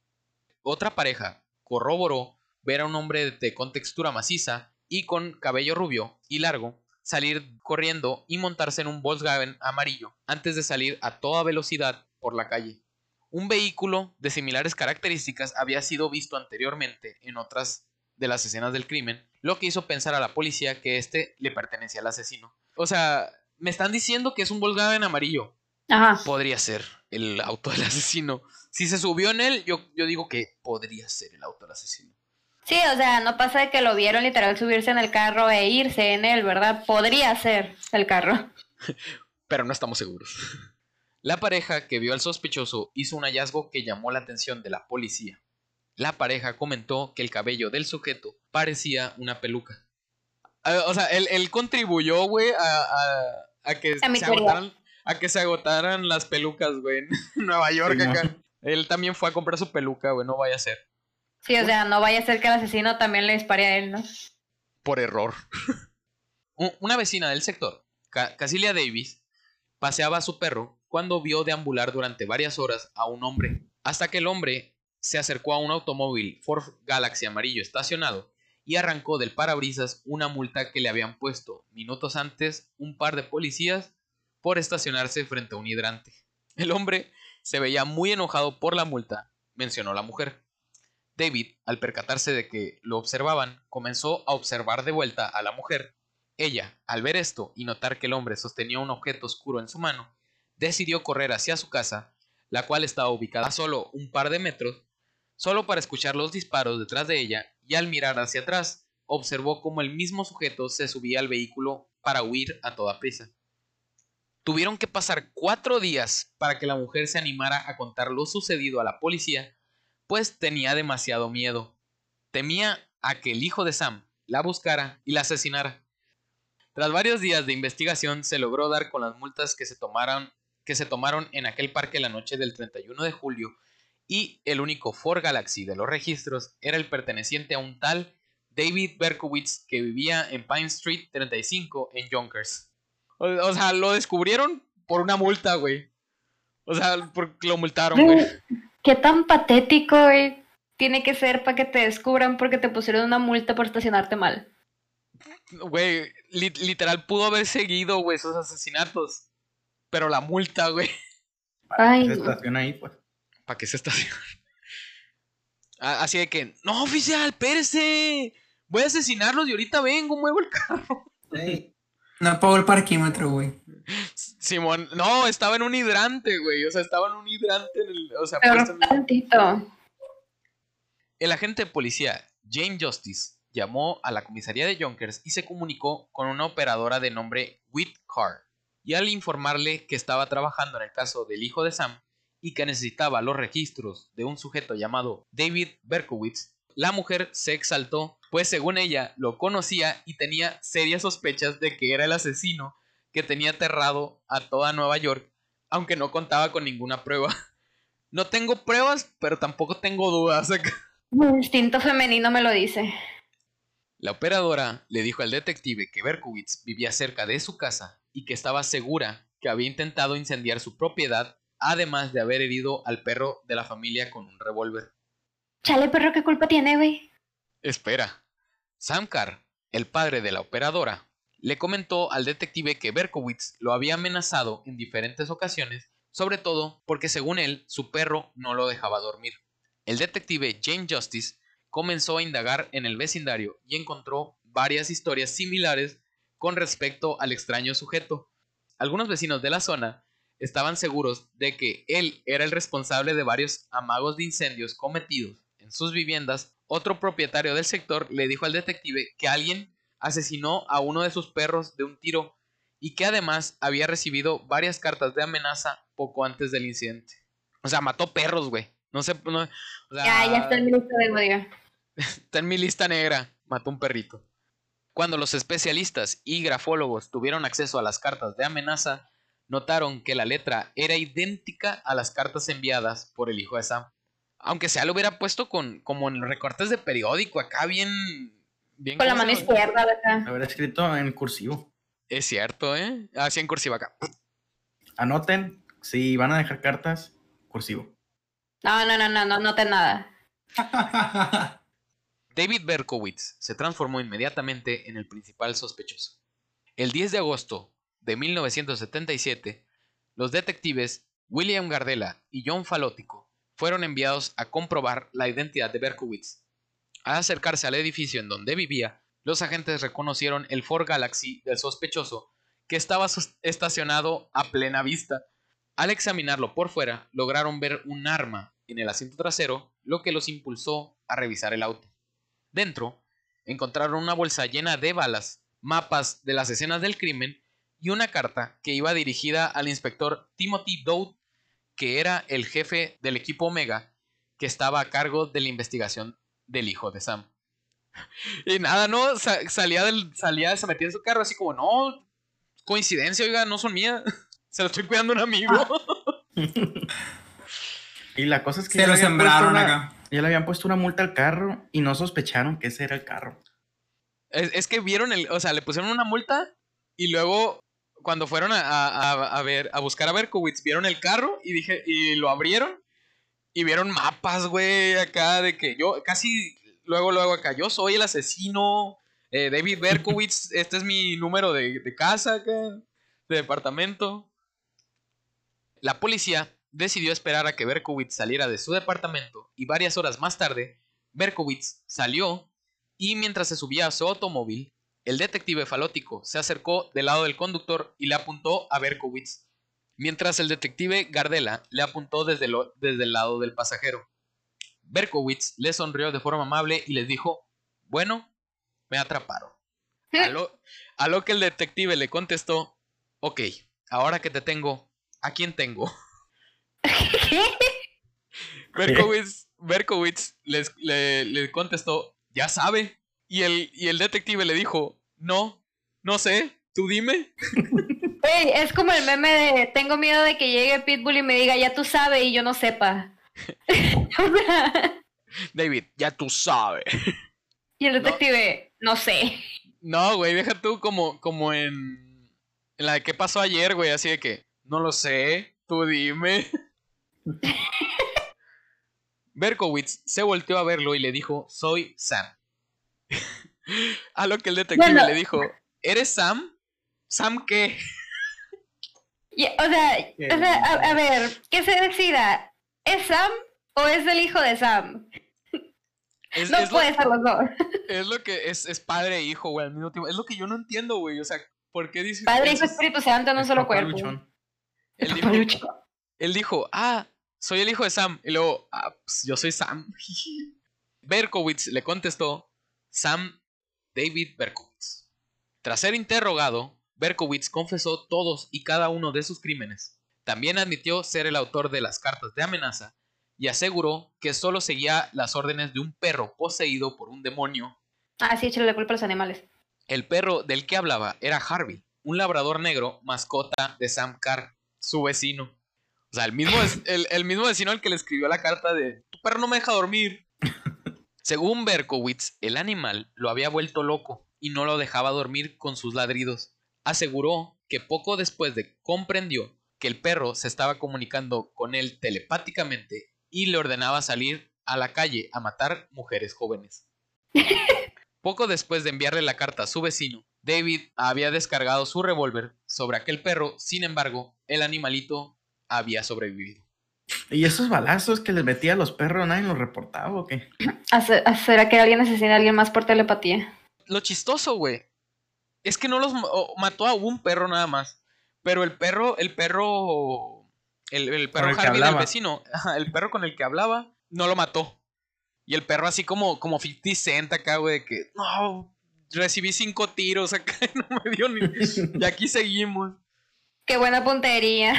Otra pareja corroboró ver a un hombre de con textura maciza y con cabello rubio y largo salir corriendo y montarse en un Volkswagen amarillo antes de salir a toda velocidad por la calle. Un vehículo de similares características había sido visto anteriormente en otras de las escenas del crimen, lo que hizo pensar a la policía que este le pertenecía al asesino. O sea, me están diciendo que es un Volkswagen amarillo.
Ajá.
Podría ser el auto del asesino. Si se subió en él, yo, yo digo que podría ser el auto del asesino.
Sí, o sea, no pasa de que lo vieron literal subirse en el carro e irse en él, ¿verdad? Podría ser el carro.
pero no estamos seguros. La pareja que vio al sospechoso hizo un hallazgo que llamó la atención de la policía. La pareja comentó que el cabello del sujeto parecía una peluca. O sea, él, él contribuyó, güey, a, a- a que se agotaran, a que se agotaran las pelucas, güey, en Nueva York
Sí,
acá. Él también fue a comprar su peluca, güey, no vaya a ser.
Sí, o sea, no vaya a ser que el asesino también le dispare a él, ¿no?
por error. Una vecina del sector, Ca- Casilia Davis, paseaba a su perro cuando vio deambular durante varias horas a un hombre, hasta que el hombre se acercó a un automóvil Ford Galaxy amarillo estacionado y arrancó del parabrisas una multa que le habían puesto minutos antes un par de policías por estacionarse frente a un hidrante. El hombre se veía muy enojado por la multa, mencionó la mujer. David, al percatarse de que lo observaban, comenzó a observar de vuelta a la mujer. Ella, al ver esto y notar que el hombre sostenía un objeto oscuro en su mano, decidió correr hacia su casa, la cual estaba ubicada solo un par de metros, solo para escuchar los disparos detrás de ella, y al mirar hacia atrás, observó cómo el mismo sujeto se subía al vehículo para huir a toda prisa. Tuvieron que pasar cuatro días para que la mujer se animara a contar lo sucedido a la policía, pues tenía demasiado miedo. Temía a que el hijo de Sam la buscara y la asesinara. Tras varios días de investigación se logró dar con las multas que se tomaron, que se tomaron en aquel parque la noche del 31 de julio y el único Ford Galaxy de los registros era el perteneciente a un tal David Berkowitz que vivía en Pine Street 35 en Yonkers. O, o sea, lo descubrieron por una multa, güey. O sea, porque lo multaron, güey.
Qué tan patético, güey, tiene que ser para que te descubran porque te pusieron una multa por estacionarte mal.
Güey, li- literal pudo haber seguido, güey, esos asesinatos. Pero la multa, güey.
Ay,
Se
no.
estaciona ahí, pues.
¿Para qué se estaciona? Ah, Así de que, no, oficial, espérese. Voy a asesinarlos y ahorita vengo, muevo el carro.
No pago el parquímetro, güey.
Simón, no, estaba en un hidrante, güey. O sea, estaba en un hidrante en el. O sea,
Pero
puesto en-
tantito.
El agente de policía, Jane Justice, llamó a la comisaría de Yonkers y se comunicó con una operadora de nombre Whit Carr. Y al informarle que estaba trabajando en el caso del hijo de Sam y que necesitaba los registros de un sujeto llamado David Berkowitz, la mujer se exaltó, pues según ella lo conocía y tenía serias sospechas de que era el asesino que tenía aterrado a toda Nueva York, aunque no contaba con ninguna prueba. No tengo pruebas, pero tampoco tengo dudas.
Mi instinto femenino me lo dice.
La operadora le dijo al detective que Berkowitz vivía cerca de su casa y que estaba segura que había intentado incendiar su propiedad, además de haber herido al perro de la familia con un revólver.
Chale, perro, ¿qué culpa tiene, güey?
Espera. Sam Carr, el padre de la operadora, le comentó al detective que Berkowitz lo había amenazado en diferentes ocasiones, sobre todo porque según él su perro no lo dejaba dormir. El detective Jane Justice comenzó a indagar en el vecindario y encontró varias historias similares con respecto al extraño sujeto. Algunos vecinos de la zona estaban seguros de que él era el responsable de varios amagos de incendios cometidos en sus viviendas. Otro propietario del sector le dijo al detective que alguien asesinó a uno de sus perros de un tiro y que además había recibido varias cartas de amenaza poco antes del incidente. O sea, mató perros, güey. No sé, no, o sea,
Ya, ya está el ministro de odio.
Está en mi lista negra. Mató un perrito. Cuando los especialistas y grafólogos tuvieron acceso a las cartas de amenaza, notaron que la letra era idéntica a las cartas enviadas por el hijo de Sam. Aunque sea lo hubiera puesto con como en los recortes de periódico, acá bien. bien
Con la
¿cómo
mano izquierda, acá.
Haber escrito en cursivo.
Es cierto, ¿eh? Así en cursiva acá.
Anoten, si van a dejar cartas, cursivo.
No, no, no, no, no, no te nada.
David Berkowitz se transformó inmediatamente en el principal sospechoso. El 10 de agosto de 1977, los detectives William Gardella y John Falótico fueron enviados a comprobar la identidad de Berkowitz. Al acercarse al edificio en donde vivía, los agentes reconocieron el Ford Galaxy del sospechoso, que estaba estacionado a plena vista. Al examinarlo por fuera, lograron ver un arma en el asiento trasero, lo que los impulsó a revisar el auto. Dentro, encontraron una bolsa llena de balas, mapas de las escenas del crimen y una carta que iba dirigida al inspector Timothy Dowd, que era el jefe del equipo Omega, que estaba a cargo de la investigación del hijo de Sam. Y nada, no, Sa- salía del, salía, se metía en su carro así como, no, coincidencia, oiga, no son mías, se lo estoy cuidando a un amigo.
Y la cosa es que
Se
ya
lo
le habían puesto
sembraron
una-
acá.
Ya le habían puesto una multa al carro y no sospecharon que ese era el carro.
Es, es que vieron el, o sea, le pusieron una multa y luego cuando fueron a, a- a- ver, a buscar a Berkowitz, vieron el carro y dije, y lo abrieron y vieron mapas, güey, acá de que yo casi luego, luego acá, yo soy el asesino, eh, David Berkowitz, este es mi número de, de casa acá, de departamento. La policía decidió esperar a que Berkowitz saliera de su departamento y varias horas más tarde, Berkowitz salió y mientras se subía a su automóvil, el detective falótico se acercó del lado del conductor y le apuntó a Berkowitz, mientras el detective Gardella le apuntó desde, lo- desde el lado del pasajero. Berkowitz le sonrió de forma amable y les dijo, bueno, me atraparon. A lo, a lo que el detective le contestó, ok, ahora que te tengo, ¿a quién tengo? Berkowitz, Berkowitz les- le, le contestó, ya sabe. Y el, y el detective le dijo, no, no sé, tú dime.
Güey, es como el meme de tengo miedo de que llegue Pitbull y me diga ya tú sabes y yo no sepa.
David, ya tú sabes.
y el detective, no sé.
No, güey, deja tú como, como en, en la de qué pasó ayer, güey, así de que, no lo sé, tú dime. Berkowitz se volteó a verlo y le dijo, soy Sam. a lo que el detective
Bueno.
le dijo, ¿eres Sam? ¿Sam qué?
O sea, o sea a, a ver, ¿qué se decida? ¿Es Sam o es el hijo de Sam?
Es,
No
es lo-
puede ser los dos.
Es lo que es, es padre e hijo, güey, al mismo tiempo. Es lo que yo no entiendo, güey. O sea, ¿Por qué dice
Padre, Hijo? Espíritu Santo en un
Es
solo cuerpo.
luchón.
Él
Papá
dijo,
luchón.
él dijo, ah, soy el hijo de Sam. Y luego, ah, pues yo soy Sam. Berkowitz le contestó, Sam David Berkowitz. Tras ser interrogado, Berkowitz confesó todos y cada uno de sus crímenes. También admitió ser el autor de las cartas de amenaza y aseguró que solo seguía las órdenes de un perro poseído por un demonio.
Ah, sí, échale la culpa a los animales.
El perro del que hablaba era Harvey, un labrador negro mascota de Sam Carr, su vecino. O sea, el mismo, el, el mismo vecino al que le escribió la carta de tu perro no me deja dormir. Según Berkowitz, el animal lo había vuelto loco y no lo dejaba dormir con sus ladridos. Aseguró que poco después de comprendió que el perro se estaba comunicando con él telepáticamente y le ordenaba salir a la calle a matar mujeres jóvenes. Poco después de enviarle la carta a su vecino, David había descargado su revólver sobre aquel perro, sin embargo, el animalito había sobrevivido.
¿Y esos balazos que les metía a los perros, nadie los reportaba o qué?
¿Hace- ¿Será que alguien asesina a alguien más por telepatía?
Lo chistoso, güey, es que no los mató a un perro nada más, pero el perro, el perro, el, el perro
el que
Harvey del
hablaba.
vecino, el perro con el que hablaba, no lo mató. Y el perro así como, como 50 Cent acá, güey, de que, no, recibí cinco tiros acá, y no me dio ni... y aquí seguimos.
¡Qué buena puntería!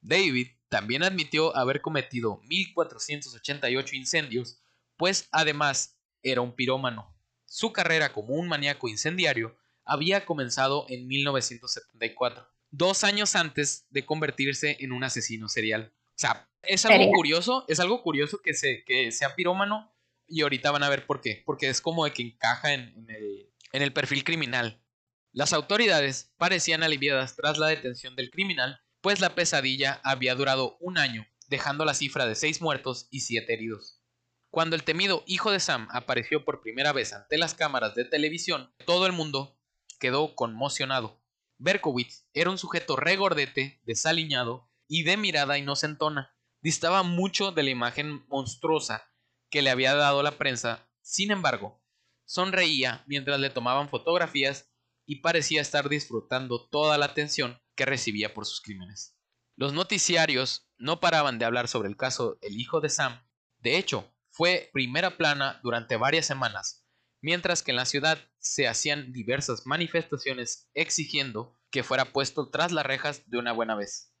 David también admitió haber cometido 1488 incendios, pues además era un pirómano. Su carrera como un maníaco incendiario había comenzado en 1974, dos años antes de convertirse en un asesino serial. O sea, es algo curioso, es algo curioso que, se, que sea pirómano y ahorita van a ver por qué, porque es como de que encaja en, en el, en el perfil criminal. Las autoridades parecían aliviadas tras la detención del criminal, pues la pesadilla había durado un año, dejando la cifra de seis muertos y siete heridos. Cuando el temido hijo de Sam apareció por primera vez ante las cámaras de televisión, todo el mundo quedó conmocionado. Berkowitz era un sujeto regordete, desaliñado y de mirada inocentona. Distaba mucho de la imagen monstruosa que le había dado la prensa, sin embargo, sonreía mientras le tomaban fotografías y parecía estar disfrutando toda la atención que recibía por sus crímenes. Los noticiarios no paraban de hablar sobre el caso El hijo de Sam. De hecho, fue primera plana durante varias semanas, mientras que en la ciudad se hacían diversas manifestaciones exigiendo que fuera puesto tras las rejas de una buena vez.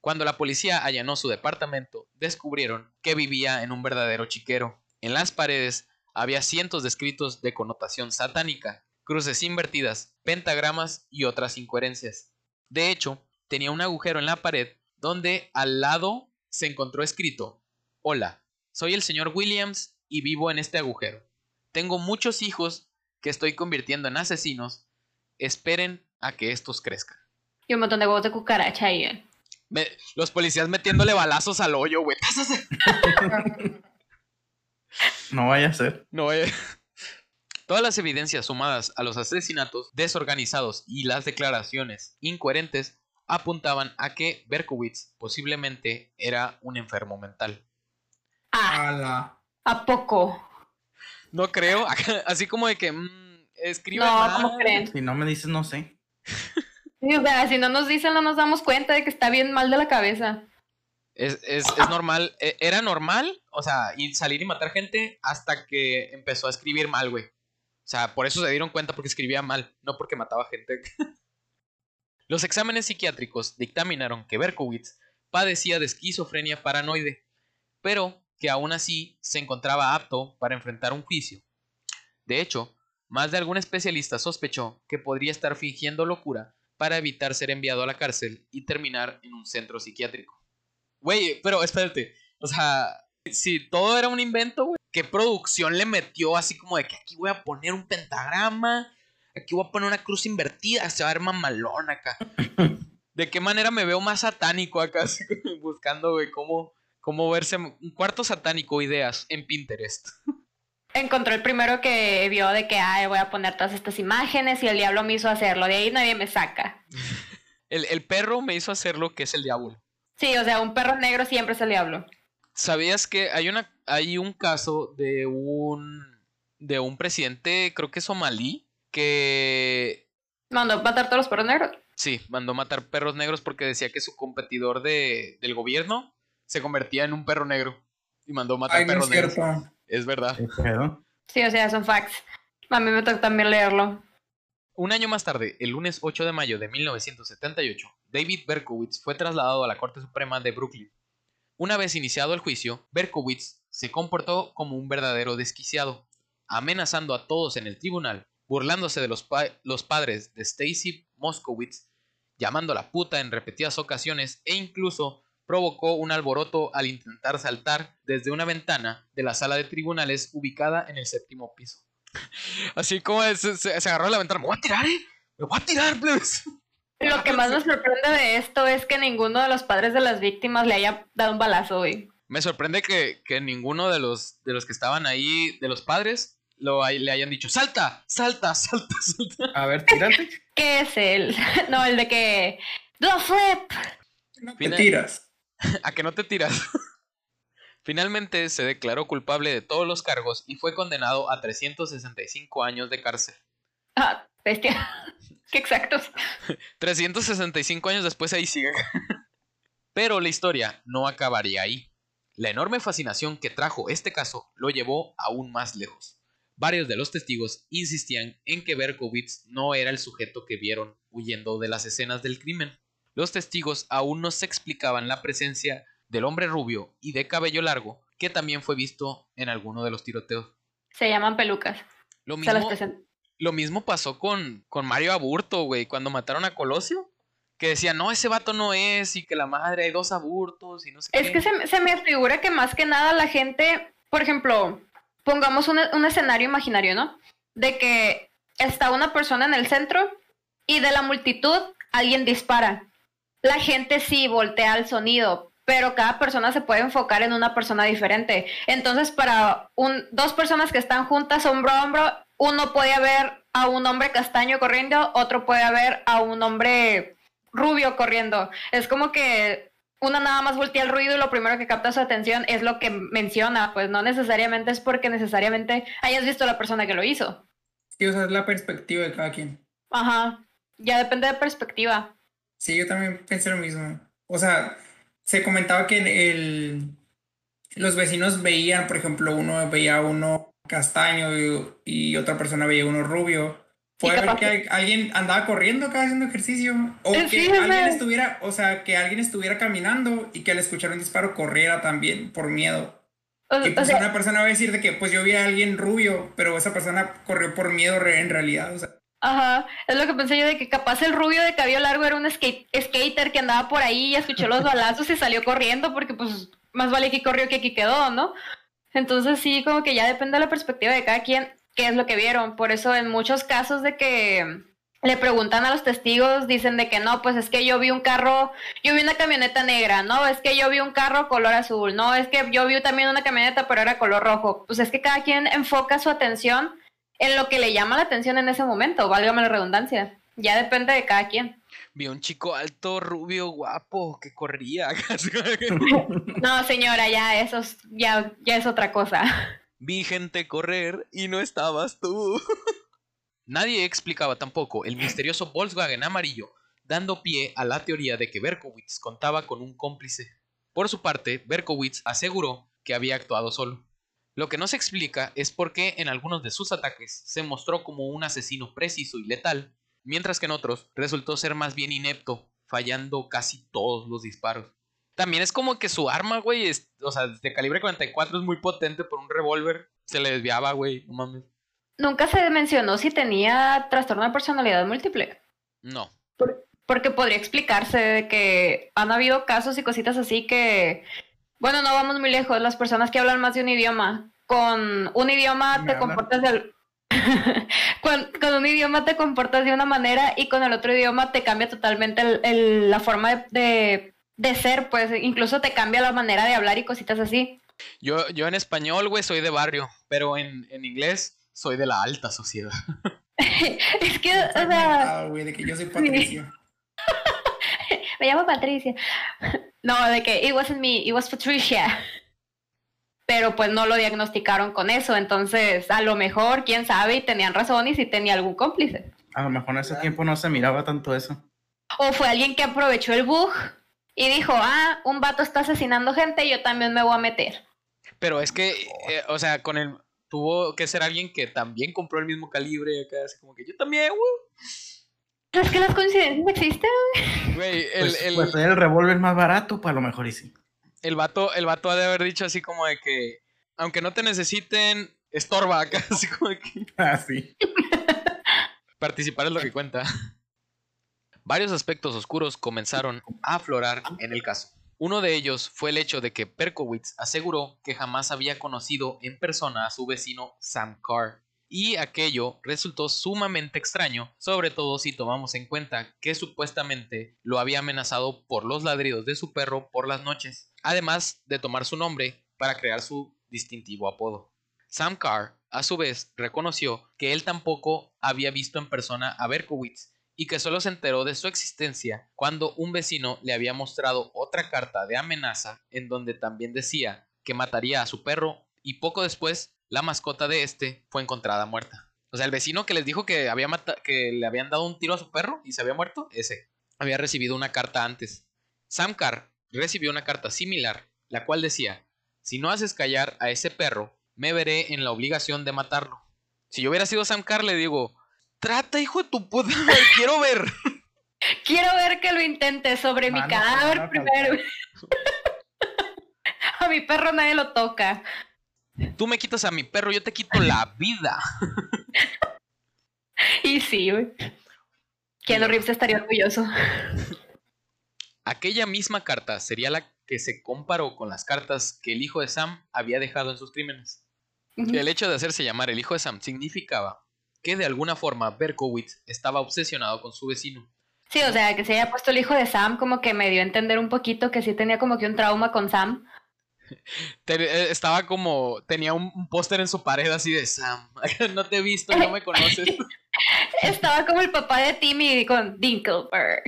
Cuando la policía allanó su departamento, descubrieron que vivía en un verdadero chiquero. En las paredes había cientos de escritos de connotación satánica, cruces invertidas, pentagramas y otras incoherencias. De hecho, tenía un agujero en la pared donde al lado se encontró escrito, Hola, soy el señor Williams y vivo en este agujero. Tengo muchos hijos que estoy convirtiendo en asesinos. Esperen a que estos crezcan.
Y un montón de huevos de cucaracha ahí. ¿eh?
Me- los policías metiéndole balazos al hoyo, güey.
No vaya a ser.
No, eh. Todas las evidencias sumadas a los asesinatos desorganizados y las declaraciones incoherentes apuntaban a que Berkowitz posiblemente era un enfermo mental.
Ah. ¿a poco?
No creo, así como de que mm, escribe
No,
mal.
¿cómo creen?
Si no me dices, no sé.
Sí, o sea, si no nos dicen, no nos damos cuenta de que está bien mal de la cabeza.
Es, es, es normal, e- era normal, o sea, y salir y matar gente hasta que empezó a escribir mal, güey. O sea, por eso se dieron cuenta porque escribía mal, no porque mataba gente. Los exámenes psiquiátricos dictaminaron que Berkowitz padecía de esquizofrenia paranoide, pero que aún así se encontraba apto para enfrentar un juicio. De hecho, más de algún especialista sospechó que podría estar fingiendo locura para evitar ser enviado a la cárcel y terminar en un centro psiquiátrico. Güey, pero espérate. O sea, si todo era un invento, güey, ¿qué producción le metió así como de que aquí voy a poner un pentagrama? Aquí voy a poner una cruz invertida, se va a ver mamalón acá. ¿De qué manera me veo más satánico acá? Así buscando, güey, cómo, cómo verse un cuarto satánico, ideas en Pinterest.
Encontró el primero que vio de que, ay, voy a poner todas estas imágenes y el diablo me hizo hacerlo. De ahí nadie me saca.
El, el perro me hizo hacer lo que es el diablo.
Sí, o sea, un perro negro siempre es el diablo.
¿Sabías que hay una hay un caso de un de un presidente, creo que somalí, que
Mandó matar todos los perros negros.
Sí, mandó matar perros negros porque decía que su competidor de, del gobierno se convertía en un perro negro. Y mandó matar
Ay, no
perros
es
negros.
cierto.
Es verdad.
Sí, o sea, son facts. A mí me tocó también leerlo.
Un año más tarde, el lunes 8 de mayo de 1978, David Berkowitz fue trasladado a la Corte Suprema de Brooklyn. Una vez iniciado el juicio, Berkowitz se comportó como un verdadero desquiciado, amenazando a todos en el tribunal, burlándose de los, pa- los padres de Stacy Moskowitz, llamándola puta en repetidas ocasiones e incluso provocó un alboroto al intentar saltar desde una ventana de la sala de tribunales ubicada en el séptimo piso. Así como se, agarró la ventana, me voy a tirar, eh, me voy a tirar, plebes".
Lo que más me sorprende de esto es que ninguno de los padres de las víctimas le haya dado un balazo, güey.
Me sorprende que, que ninguno de los, de los que estaban ahí, de los padres, lo, le hayan dicho, salta, salta, salta, salta.
A ver, tírate.
¿Qué es el? No, el de que. ¡Do flip!
No te tiras.
a que no te tiras. Finalmente se declaró culpable de todos los cargos y fue condenado a 365 años de cárcel.
Ah, bestia. Qué exactos.
365 años después ahí sigue. Pero la historia no acabaría ahí. La enorme fascinación que trajo este caso lo llevó aún más lejos. Varios de los testigos insistían en que Berkowitz no era el sujeto que vieron huyendo de las escenas del crimen. Los testigos aún no se explicaban la presencia del hombre rubio y de cabello largo que también fue visto en alguno de los tiroteos.
Se llaman pelucas.
Lo
Se las
mismo. Lo mismo pasó con, con Mario Aburto, güey, cuando mataron a Colosio. Que decían, no, ese vato no es, y que la madre hay dos aburtos, y no sé
Es
qué.
que se, me- se me figura que más que nada la gente, por ejemplo, pongamos un, un escenario imaginario, ¿no? De que está una persona en el centro y de la multitud alguien dispara. La gente sí voltea al sonido, pero cada persona se puede enfocar en una persona diferente. Entonces, para un, dos personas que están juntas hombro a hombro, uno puede ver a un hombre castaño corriendo, otro puede ver a un hombre rubio corriendo. Es como que una nada más voltea el ruido y lo primero que capta su atención es lo que menciona, pues no necesariamente es porque necesariamente hayas visto a la persona que lo hizo.
Sí, o sea, es la perspectiva de cada quien.
Ajá, ya depende de perspectiva.
Sí, yo también pensé lo mismo. O sea, se comentaba que el, los vecinos veían, por ejemplo, uno veía a uno castaño y, y otra persona veía uno rubio. Puede
capaz
que alguien andaba corriendo acá haciendo ejercicio. O
Eh,
que alguien estuviera, o sea, que alguien estuviera caminando y que al escuchar un disparo corriera también por miedo.
O,
Y
o
pues
sea,
una persona va a decir de que pues yo vi a alguien rubio, pero esa persona corrió por miedo en realidad. O sea,
ajá, es lo que pensé yo de que capaz el rubio de cabello largo era un skate, skater que andaba por ahí y escuchó los balazos y salió corriendo porque pues más vale que corrió que aquí quedó, ¿no? Entonces sí, como que ya depende de la perspectiva de cada quien qué es lo que vieron. Por eso en muchos casos de que le preguntan a los testigos, dicen de que no, pues es que yo vi un carro, yo vi una camioneta negra, no, es que yo vi un carro color azul, no, es que yo vi también una camioneta pero era color rojo. Pues es que cada quien enfoca su atención en lo que le llama la atención en ese momento, válgame la redundancia. Ya depende de cada quien.
Vi un chico alto, rubio, guapo, que corría.
No, señora, ya eso es, ya, ya es otra cosa.
Vi gente correr y no estabas tú. Nadie explicaba tampoco el misterioso Volkswagen amarillo, dando pie a la teoría de que Berkowitz contaba con un cómplice. Por su parte, Berkowitz aseguró que había actuado solo. Lo que no se explica es por qué en algunos de sus ataques se mostró como un asesino preciso y letal, mientras que en otros resultó ser más bien inepto, fallando casi todos los disparos. También es como que su arma, güey, es, o sea, de calibre 44 es muy potente, por un revólver se le desviaba, güey, no mames.
Nunca se mencionó si tenía trastorno de personalidad múltiple.
No.
Porque podría explicarse de que han habido casos y cositas así que, bueno, no vamos muy lejos, las personas que hablan más de un idioma, con un idioma
Me
te
hablan.
comportas del... con, con un idioma te comportas de una manera y con el otro idioma te cambia totalmente el- el- la forma de, de, de ser, pues incluso te cambia la manera de hablar y cositas así.
Yo, yo en español, güey, soy de barrio, pero en, en inglés soy de la alta sociedad.
es que, o sea,
fragmentado, güey, de que yo soy Patricio.
me llamo Patricia. No, de que it wasn't me, it was Patricia. Pero pues no lo diagnosticaron con eso, entonces a lo mejor, quién sabe, y tenían razón y si tenía algún cómplice.
A lo mejor en ese tiempo no se miraba tanto eso.
O fue alguien que aprovechó el bug y dijo, ah, un vato está asesinando gente, yo también me voy a meter.
Pero es que, eh, o sea, con el. Tuvo que ser alguien que también compró el mismo calibre. Acá, así como que yo también, güey.
Es que las coincidencias existen.
Güey, el,
Pues,
el,
pues el revólver más barato, pues a lo mejor y sí.
El, vato, el vato ha de haber dicho así como de que. Aunque no te necesiten, estorba acá. Así como de que.
Ah, sí.
Participar es lo que cuenta. Varios aspectos oscuros comenzaron a aflorar en el caso. Uno de ellos fue el hecho de que Perkowitz aseguró que jamás había conocido en persona a su vecino Sam Carr. Y aquello resultó sumamente extraño, sobre todo si tomamos en cuenta que supuestamente lo había amenazado por los ladridos de su perro por las noches, además de tomar su nombre para crear su distintivo apodo. Sam Carr, a su vez, reconoció que él tampoco había visto en persona a Berkowitz y que solo se enteró de su existencia cuando un vecino le había mostrado otra carta de amenaza en donde también decía que mataría a su perro y poco después la mascota de este fue encontrada muerta. O sea, el vecino que les dijo que, había que le habían dado un tiro a su perro y se había muerto, ese, había recibido una carta antes. Sam Carr recibió una carta similar, la cual decía, si no haces callar a ese perro, me veré en la obligación de matarlo. Si yo hubiera sido Sam Carr, le digo, trata, hijo de tu puta, madre, quiero ver.
Quiero ver que lo intente sobre mi cadáver
mano,
primero. a mi perro nadie lo toca.
Tú me quitas a mi perro, yo te quito la vida.
Y sí, güey. Keanu Reeves estaría orgulloso.
Aquella misma carta sería la que se comparó con las cartas que el hijo de Sam había dejado en sus crímenes.
Ujú.
El hecho de hacerse llamar el hijo de Sam significaba que de alguna forma Berkowitz estaba obsesionado con su vecino.
Sí, o sea, que se haya puesto el hijo de Sam, como que me dio a entender un poquito que sí tenía como que un trauma con Sam.
Te- eh, estaba como, tenía un, un póster en su pared así de Sam, no te he visto, no me conoces.
Estaba como el papá de Timmy con Dinkelberg.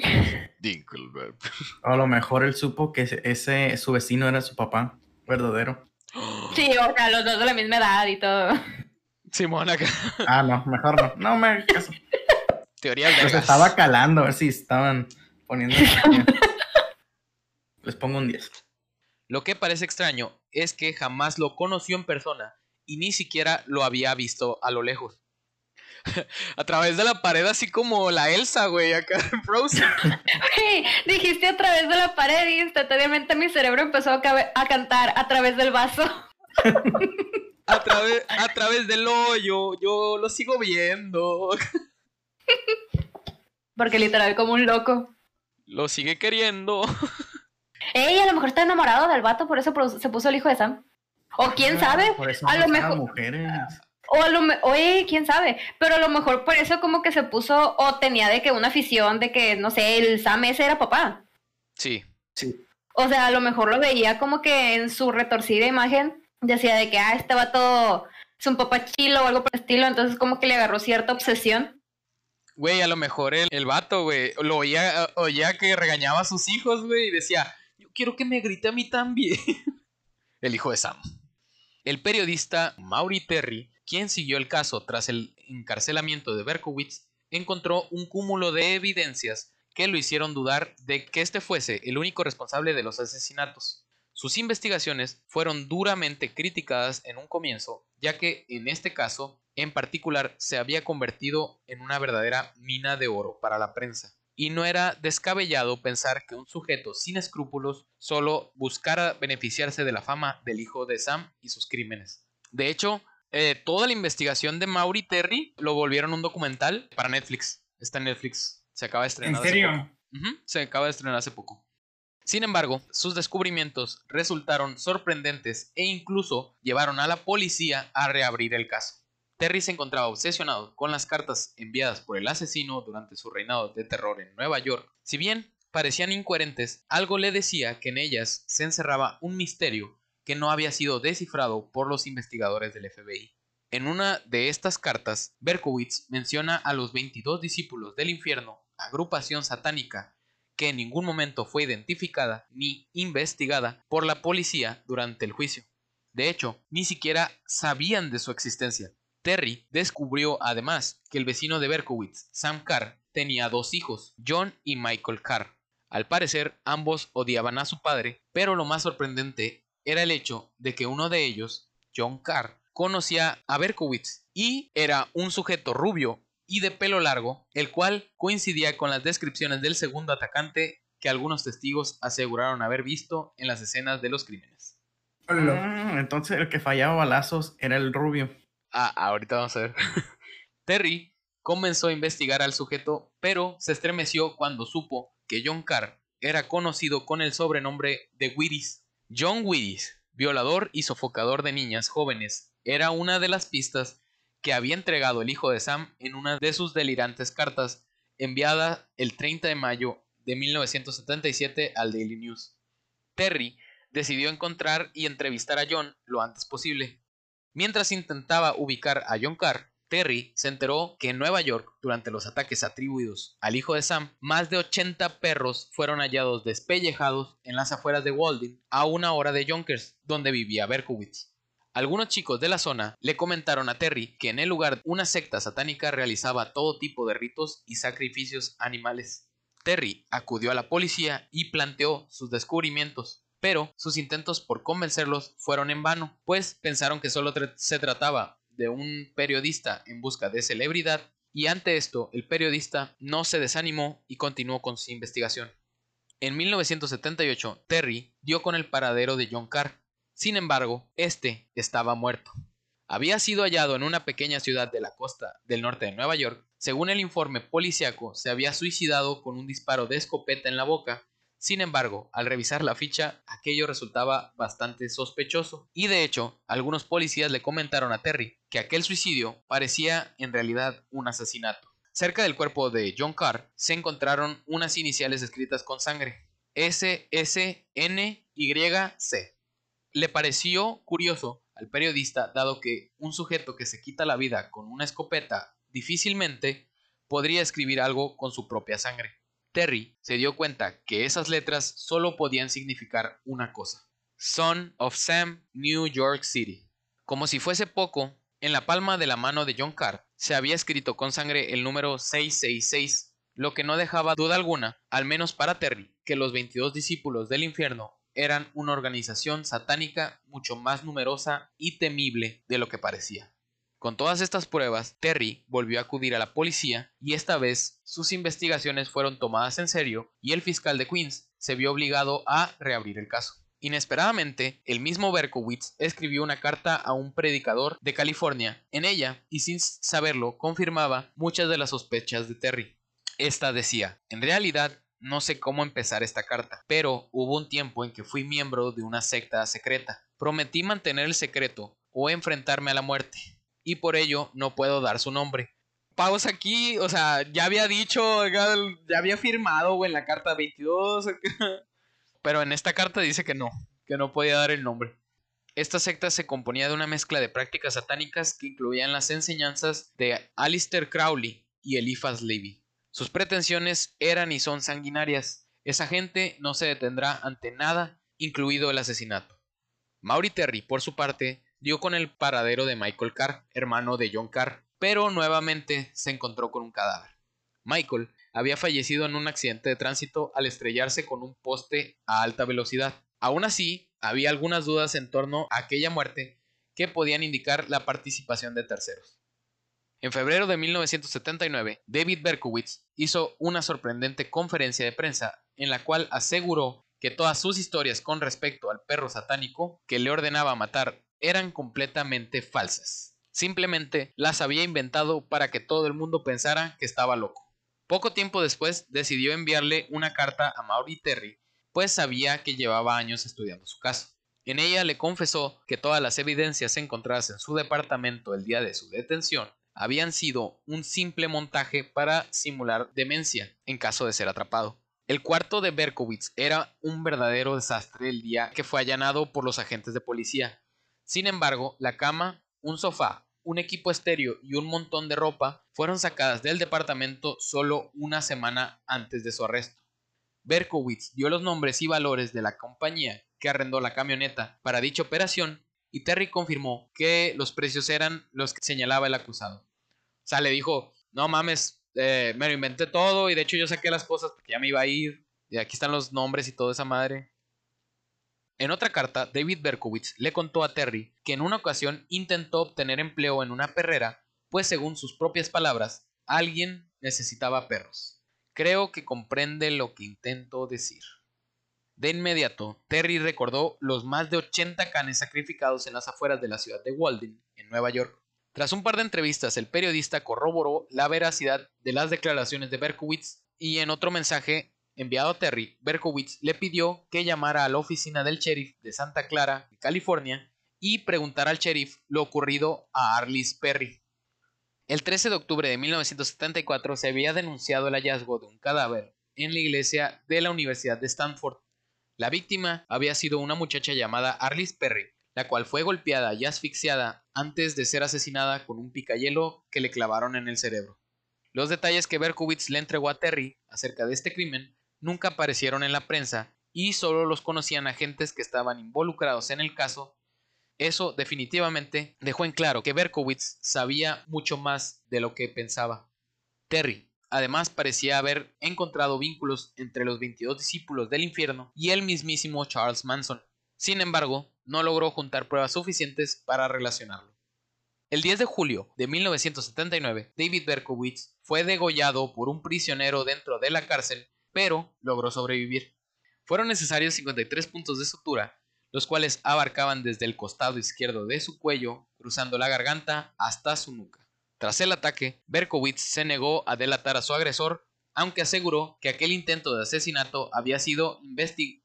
Dinkelberg.
A lo mejor él supo que ese, su vecino era su papá verdadero.
Sí, o sea, los dos de la misma edad y todo.
Simón acá.
Ah, no, mejor no. No me caso.
Teorías
Los
vergas.
estaba calando a ver si estaban poniendo. Les pongo un 10.
Lo que parece extraño es que jamás lo conoció en persona y ni siquiera lo había visto a lo lejos. a través de la pared, así como la Elsa, güey, acá en Frozen.
Dijiste a través de la pared y instantáneamente mi cerebro empezó a, a cantar a través del vaso.
A través, a través del hoyo, yo lo sigo viendo.
Porque literal como un loco.
Lo sigue queriendo.
Ey, a lo mejor está enamorado del vato, por eso se puso el hijo de Sam. O quién sabe,
Por eso
a lo mejor-
mujeres.
o a lo me- oye, quién sabe, pero a lo mejor por eso como que se puso o tenía de que una afición de que, no sé, el Sam ese era papá.
Sí.
Sí.
O sea, a lo mejor lo veía como que en su retorcida imagen decía de que, ah, este vato es un papá chilo o algo por el estilo, entonces como que le agarró cierta obsesión.
Güey, a lo mejor el, el vato, güey, lo oía, oía que regañaba a sus hijos, güey, y decía, quiero que me grite a mí también. el hijo de Sam. El periodista Maury Terry, quien siguió el caso tras el encarcelamiento de Berkowitz, encontró un cúmulo de evidencias que lo hicieron dudar de que este fuese el único responsable de los asesinatos. Sus investigaciones fueron duramente criticadas en un comienzo, ya que en este caso en particular se había convertido en una verdadera mina de oro para la prensa. Y no era descabellado pensar que un sujeto sin escrúpulos solo buscara beneficiarse de la fama del hijo de Sam y sus crímenes. De hecho, eh, toda la investigación de Maury Terry lo volvieron un documental para Netflix. Está en Netflix. Se acaba de estrenar.
¿En
hace
serio?
se acaba de estrenar hace poco. Sin embargo, sus descubrimientos resultaron sorprendentes e incluso llevaron a la policía a reabrir el caso. Terry se encontraba obsesionado con las cartas enviadas por el asesino durante su reinado de terror en Nueva York. Si bien parecían incoherentes, algo le decía que en ellas se encerraba un misterio que no había sido descifrado por los investigadores del FBI. En una de estas cartas, Berkowitz menciona a los 22 discípulos del infierno, agrupación satánica, que en ningún momento fue identificada ni investigada por la policía durante el juicio. De hecho, ni siquiera sabían de su existencia. Terry descubrió además que el vecino de Berkowitz, Sam Carr, tenía dos hijos, John y Michael Carr. Al parecer, ambos odiaban a su padre, pero lo más sorprendente era el hecho de que uno de ellos, John Carr, conocía a Berkowitz y era un sujeto rubio y de pelo largo, el cual coincidía con las descripciones del segundo atacante que algunos testigos aseguraron haber visto en las escenas de los crímenes.
Ah, entonces el que fallaba balazos era el rubio.
Ah, ahorita vamos a ver. Terry comenzó a investigar al sujeto, pero se estremeció cuando supo que John Carr era conocido con el sobrenombre de Willis. John Willis, violador y sofocador de niñas jóvenes, era una de las pistas que había entregado el hijo de Sam en una de sus delirantes cartas enviada el 30 de mayo de 1977 al Daily News. Terry decidió encontrar y entrevistar a John lo antes posible. Mientras intentaba ubicar a John Carr, Terry se enteró que en Nueva York, durante los ataques atribuidos al hijo de Sam, más de 80 perros fueron hallados despellejados en las afueras de Walden, a una hora de Yonkers, donde vivía Berkowitz. Algunos chicos de la zona le comentaron a Terry que en el lugar una secta satánica realizaba todo tipo de ritos y sacrificios animales. Terry acudió a la policía y planteó sus descubrimientos, pero sus intentos por convencerlos fueron en vano, pues pensaron que solo se trataba de un periodista en busca de celebridad y ante esto el periodista no se desanimó y continuó con su investigación. En 1978, Terry dio con el paradero de John Carr. Sin embargo, este estaba muerto. Había sido hallado en una pequeña ciudad de la costa del norte de Nueva York. Según el informe policiaco, se había suicidado con un disparo de escopeta en la boca sin embargo, al revisar la ficha, aquello resultaba bastante sospechoso, y de hecho, algunos policías le comentaron a Terry que aquel suicidio parecía en realidad un asesinato. Cerca del cuerpo de John Carr se encontraron unas iniciales escritas con sangre, S S N Y C. Le pareció curioso al periodista dado que un sujeto que se quita la vida con una escopeta difícilmente podría escribir algo con su propia sangre. Terry se dio cuenta que esas letras solo podían significar una cosa. Son of Sam, New York City. Como si fuese poco, en la palma de la mano de John Carr se había escrito con sangre el número 666, lo que no dejaba duda alguna, al menos para Terry, que los 22 discípulos del infierno eran una organización satánica mucho más numerosa y temible de lo que parecía. Con todas estas pruebas, Terry volvió a acudir a la policía y esta vez sus investigaciones fueron tomadas en serio y el fiscal de Queens se vio obligado a reabrir el caso. Inesperadamente, el mismo Berkowitz escribió una carta a un predicador de California. En ella, y sin saberlo, confirmaba muchas de las sospechas de Terry. Esta decía, en realidad no sé cómo empezar esta carta, pero hubo un tiempo en que fui miembro de una secta secreta. Prometí mantener el secreto o enfrentarme a la muerte y por ello no puedo dar su nombre. Pausa aquí, o sea, ya había dicho, ya había firmado, en la carta 22. Pero en esta carta dice que no, que no podía dar el nombre. Esta secta se componía de una mezcla de prácticas satánicas que incluían las enseñanzas de Alistair Crowley y Eliphas Levy. Sus pretensiones eran y son sanguinarias. Esa gente no se detendrá ante nada, incluido el asesinato. Maury Terry, por su parte, dio con el paradero de Michael Carr, hermano de John Carr, pero nuevamente se encontró con un cadáver. Michael había fallecido en un accidente de tránsito al estrellarse con un poste a alta velocidad. Aún así, había algunas dudas en torno a aquella muerte que podían indicar la participación de terceros. En febrero de 1979, David Berkowitz hizo una sorprendente conferencia de prensa en la cual aseguró que todas sus historias con respecto al perro satánico que le ordenaba matar eran completamente falsas. Simplemente las había inventado para que todo el mundo pensara que estaba loco. Poco tiempo después decidió enviarle una carta a Maury Terry, pues sabía que llevaba años estudiando su caso. En ella le confesó que todas las evidencias encontradas en su departamento el día de su detención habían sido un simple montaje para simular demencia en caso de ser atrapado. El cuarto de Berkowitz era un verdadero desastre el día que fue allanado por los agentes de policía. Sin embargo, la cama, un sofá, un equipo estéreo y un montón de ropa fueron sacadas del departamento solo una semana antes de su arresto. Berkowitz dio los nombres y valores de la compañía que arrendó la camioneta para dicha operación y Terry confirmó que los precios eran los que señalaba el acusado. O sea, le dijo, no mames, eh, me lo inventé todo y de hecho yo saqué las cosas porque ya me iba a ir. Y aquí están los nombres y toda esa madre. En otra carta, David Berkowitz le contó a Terry que en una ocasión intentó obtener empleo en una perrera, pues según sus propias palabras, alguien necesitaba perros. Creo que comprende lo que intento decir. De inmediato, Terry recordó los más de 80 canes sacrificados en las afueras de la ciudad de Walden, en Nueva York. Tras un par de entrevistas, el periodista corroboró la veracidad de las declaraciones de Berkowitz y en otro mensaje enviado a Terry, Berkowitz le pidió que llamara a la oficina del sheriff de Santa Clara, California, y preguntara al sheriff lo ocurrido a Arliss Perry. El 13 de octubre de 1974 se había denunciado el hallazgo de un cadáver en la iglesia de la Universidad de Stanford. La víctima había sido una muchacha llamada Arliss Perry, la cual fue golpeada y asfixiada antes de ser asesinada con un picayelo que le clavaron en el cerebro. Los detalles que Berkowitz le entregó a Terry acerca de este crimen nunca aparecieron en la prensa y solo los conocían agentes que estaban involucrados en el caso. Eso definitivamente dejó en claro que Berkowitz sabía mucho más de lo que pensaba. Terry, además, parecía haber encontrado vínculos entre los 22 discípulos del infierno y el mismísimo Charles Manson. Sin embargo, no logró juntar pruebas suficientes para relacionarlo. El 10 de julio de 1979, David Berkowitz fue degollado por un prisionero dentro de la cárcel pero logró sobrevivir. Fueron necesarios 53 puntos de sutura, los cuales abarcaban desde el costado izquierdo de su cuello, cruzando la garganta hasta su nuca. Tras el ataque, Berkowitz se negó a delatar a su agresor, aunque aseguró que aquel intento de asesinato había sido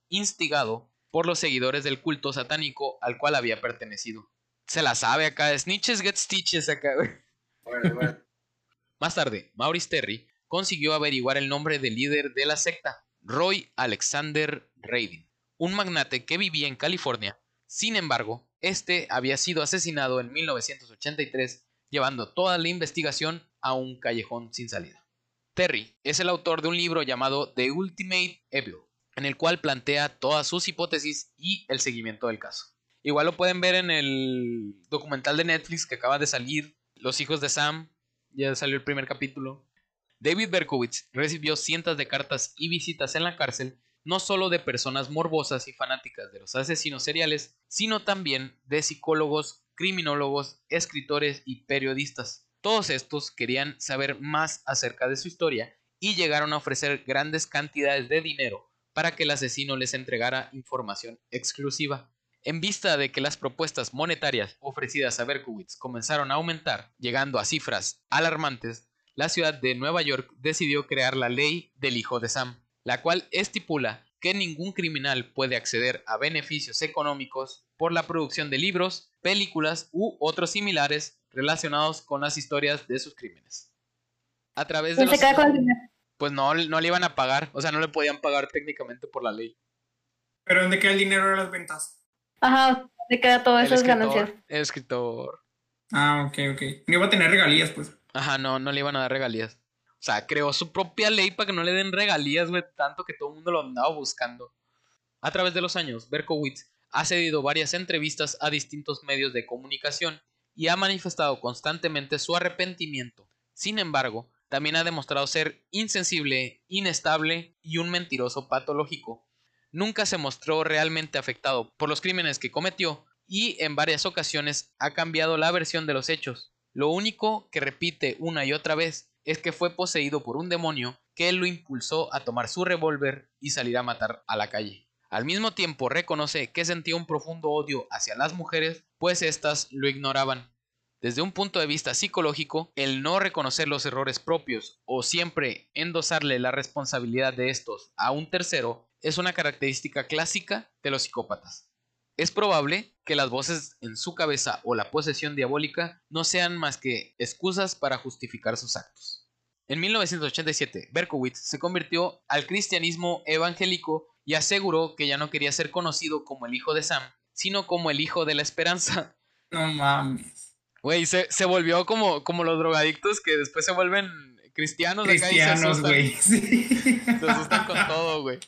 instigado por los seguidores del culto satánico al cual había pertenecido. Se la sabe acá, snitches get stitches acá, Más tarde, Maurice Terry consiguió averiguar el nombre del líder de la secta, Roy Alexander Reidin, un magnate que vivía en California. Sin embargo, este había sido asesinado en 1983, llevando toda la investigación a un callejón sin salida. Terry es el autor de un libro llamado The Ultimate Evil, en el cual plantea todas sus hipótesis y el seguimiento del caso. Igual lo pueden ver en el documental de Netflix que acaba de salir, Los hijos de Sam, ya salió el primer capítulo. David Berkowitz recibió cientos de cartas y visitas en la cárcel, no solo de personas morbosas y fanáticas de los asesinos seriales, sino también de psicólogos, criminólogos, escritores y periodistas. Todos estos querían saber más acerca de su historia y llegaron a ofrecer grandes cantidades de dinero para que el asesino les entregara información exclusiva. En vista de que las propuestas monetarias ofrecidas a Berkowitz comenzaron a aumentar, llegando a cifras alarmantes, la ciudad de Nueva York decidió crear la ley del hijo de Sam, la cual estipula que ningún criminal puede acceder a beneficios económicos por la producción de libros, películas u otros similares relacionados con las historias de sus crímenes. A través de los... Pues no, no le iban a pagar, o sea, no le podían pagar técnicamente por la ley.
¿Pero dónde queda el dinero de las ventas?
Ajá, ¿dónde queda todas esas ganancias?
El escritor.
Ah, ok, ok. No iba a tener regalías, pues.
Ajá, no, no le iban a dar regalías. O sea, creó su propia ley para que no le den regalías, güey, tanto que todo el mundo lo andaba buscando. A través de los años, Berkowitz ha cedido varias entrevistas a distintos medios de comunicación y ha manifestado constantemente su arrepentimiento. Sin embargo, también ha demostrado ser insensible, inestable y un mentiroso patológico. Nunca se mostró realmente afectado por los crímenes que cometió y en varias ocasiones ha cambiado la versión de los hechos. Lo único que repite una y otra vez es que fue poseído por un demonio que lo impulsó a tomar su revólver y salir a matar a la calle. Al mismo tiempo reconoce que sentía un profundo odio hacia las mujeres, pues éstas lo ignoraban. Desde un punto de vista psicológico, el no reconocer los errores propios o siempre endosarle la responsabilidad de estos a un tercero es una característica clásica de los psicópatas. Es probable que las voces en su cabeza o la posesión diabólica no sean más que excusas para justificar sus actos. En 1987, Berkowitz se convirtió al cristianismo evangélico y aseguró que ya no quería ser conocido como el hijo de Sam, sino como el hijo de la esperanza.
No mames.
Güey, se, volvió como, como los drogadictos que después se vuelven cristianos.
Cristianos, güey.
Se asustan con todo, güey.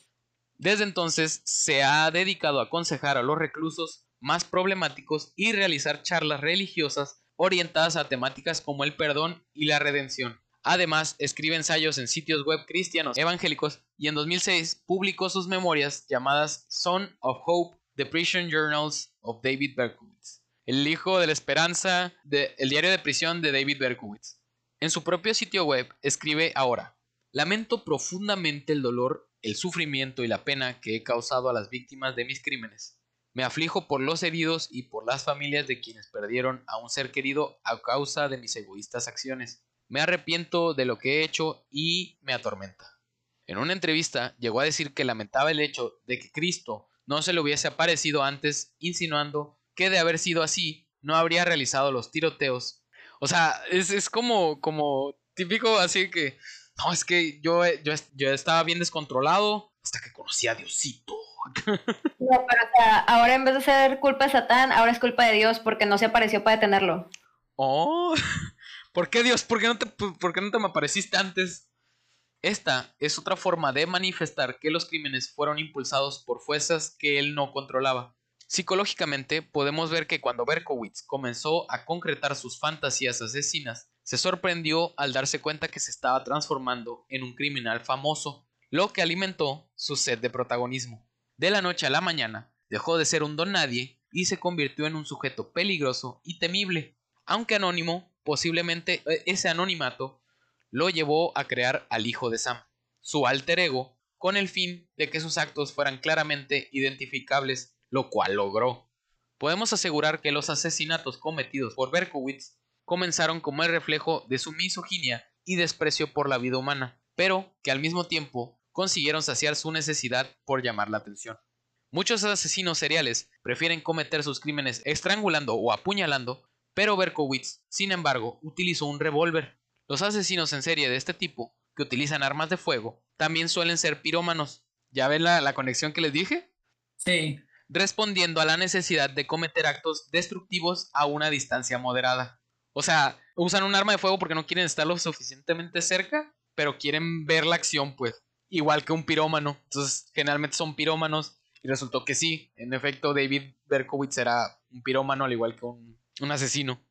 Desde entonces se ha dedicado a aconsejar a los reclusos más problemáticos y realizar charlas religiosas orientadas a temáticas como el perdón y la redención. Además, escribe ensayos en sitios web cristianos evangélicos y en 2006 publicó sus memorias llamadas Son of Hope, The Prison Journals of David Berkowitz, el hijo de la esperanza, de, el diario de prisión de David Berkowitz. En su propio sitio web escribe ahora, lamento profundamente el dolor, el sufrimiento y la pena que he causado a las víctimas de mis crímenes. Me aflijo por los heridos y por las familias de quienes perdieron a un ser querido a causa de mis egoístas acciones. Me arrepiento de lo que he hecho y me atormenta. En una entrevista llegó a decir que lamentaba el hecho de que Cristo no se le hubiese aparecido antes, insinuando que de haber sido así, no habría realizado los tiroteos. O sea, es, como, como típico así que, no, es que yo, yo, yo estaba bien descontrolado hasta que conocí a Diosito.
No, pero o sea, ahora en vez de ser culpa de Satán, ahora es culpa de Dios porque no se apareció para detenerlo.
Oh, ¿por qué Dios? ¿Por qué no te, por qué no te me apareciste antes? Esta es otra forma de manifestar que los crímenes fueron impulsados por fuerzas que él no controlaba. Psicológicamente, podemos ver que cuando Berkowitz comenzó a concretar sus fantasías asesinas, se sorprendió al darse cuenta que se estaba transformando en un criminal famoso, lo que alimentó su sed de protagonismo. De la noche a la mañana, dejó de ser un don nadie y se convirtió en un sujeto peligroso y temible. Aunque anónimo, posiblemente eh, ese anonimato lo llevó a crear al hijo de Sam, su alter ego, con el fin de que sus actos fueran claramente identificables, lo cual logró. Podemos asegurar que los asesinatos cometidos por Berkowitz comenzaron como el reflejo de su misoginia y desprecio por la vida humana, pero que al mismo tiempo consiguieron saciar su necesidad por llamar la atención. Muchos asesinos seriales prefieren cometer sus crímenes estrangulando o apuñalando, pero Berkowitz, sin embargo, utilizó un revólver. Los asesinos en serie de este tipo, que utilizan armas de fuego, también suelen ser pirómanos. ¿Ya ven la, la conexión que les dije?
Sí.
Respondiendo a la necesidad de cometer actos destructivos a una distancia moderada. O sea, usan un arma de fuego porque no quieren estar lo suficientemente cerca, pero quieren ver la acción, pues igual que un pirómano. Entonces, generalmente son pirómanos. Y resultó que sí, en efecto, David Berkowitz era un pirómano al igual que un, un asesino.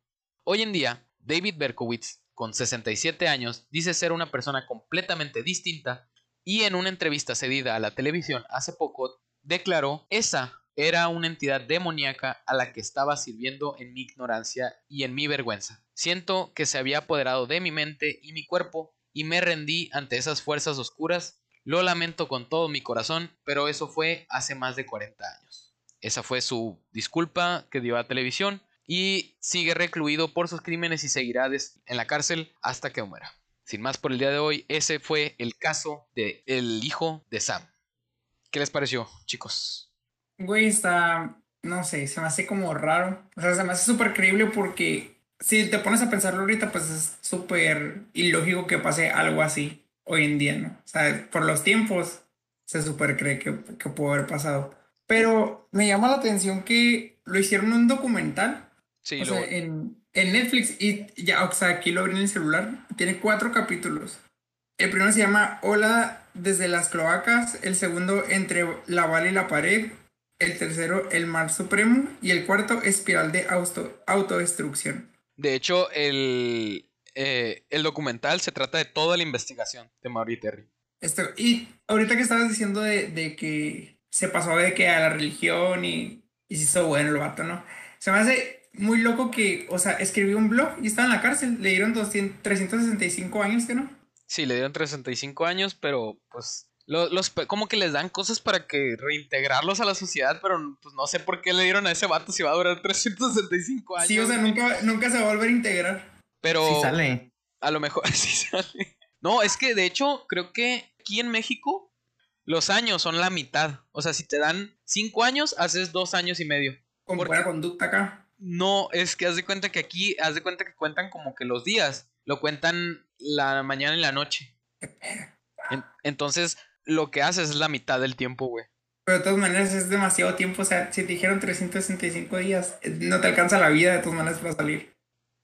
Hoy en día, David Berkowitz, con 67 años, dice ser una persona completamente distinta y en una entrevista cedida a la televisión hace poco declaró esa era una entidad demoníaca a la que estaba sirviendo en mi ignorancia y en mi vergüenza. Siento que se había apoderado de mi mente y mi cuerpo y me rendí ante esas fuerzas oscuras lo lamento con todo mi corazón, pero eso fue hace más de 40 años. Esa fue su disculpa que dio a televisión y sigue recluido por sus crímenes y seguirá en la cárcel hasta que muera. Sin más por el día de hoy, ese fue el caso de el hijo de Sam. ¿Qué les pareció, chicos?
Güey, está, no sé, se me hace como raro. O sea, se me hace súper creíble porque si te pones a pensarlo ahorita, pues es súper ilógico que pase algo así hoy en día, ¿no? O sea, por los tiempos se super cree que, que pudo haber pasado. Pero me llama la atención que lo hicieron en un documental.
Sí,
o sea, en, en, Netflix y ya, o sea, aquí lo abrí en el celular. Tiene cuatro capítulos. El primero se llama Hola desde las cloacas. El segundo, Entre la bala y la pared. El tercero, El mar supremo. Y el cuarto, Espiral de auto, autodestrucción.
De hecho, el, eh, el documental se trata de toda la investigación de Mauri Terry.
Esto, y ahorita que estabas diciendo de, que se pasó de que a la religión y, y se hizo bueno el vato, ¿no? Se me hace muy loco que, o sea, escribió un blog y estaba en la cárcel. Le dieron 200, 365 años, ¿que no?
Sí, le dieron 365 años, pero pues los, como que les dan cosas para que reintegrarlos a la sociedad, pero pues no sé por qué le dieron a ese vato si va a durar 365 años.
Sí, o sea, nunca, nunca se va a volver a integrar.
Pero.
Sí sale.
A lo mejor sí sale. No, es que de hecho, creo que aquí en México los años son la mitad. O sea, si te dan cinco años, haces dos años y medio.
Con buena conducta acá.
No, es que haz de cuenta que aquí, haz de cuenta que cuentan como que los días. Lo cuentan la mañana y la noche. entonces, lo que haces es la mitad del tiempo, güey.
Pero de todas maneras es demasiado tiempo. O sea, si te dijeron 365 días, no te alcanza la vida de todas maneras para salir.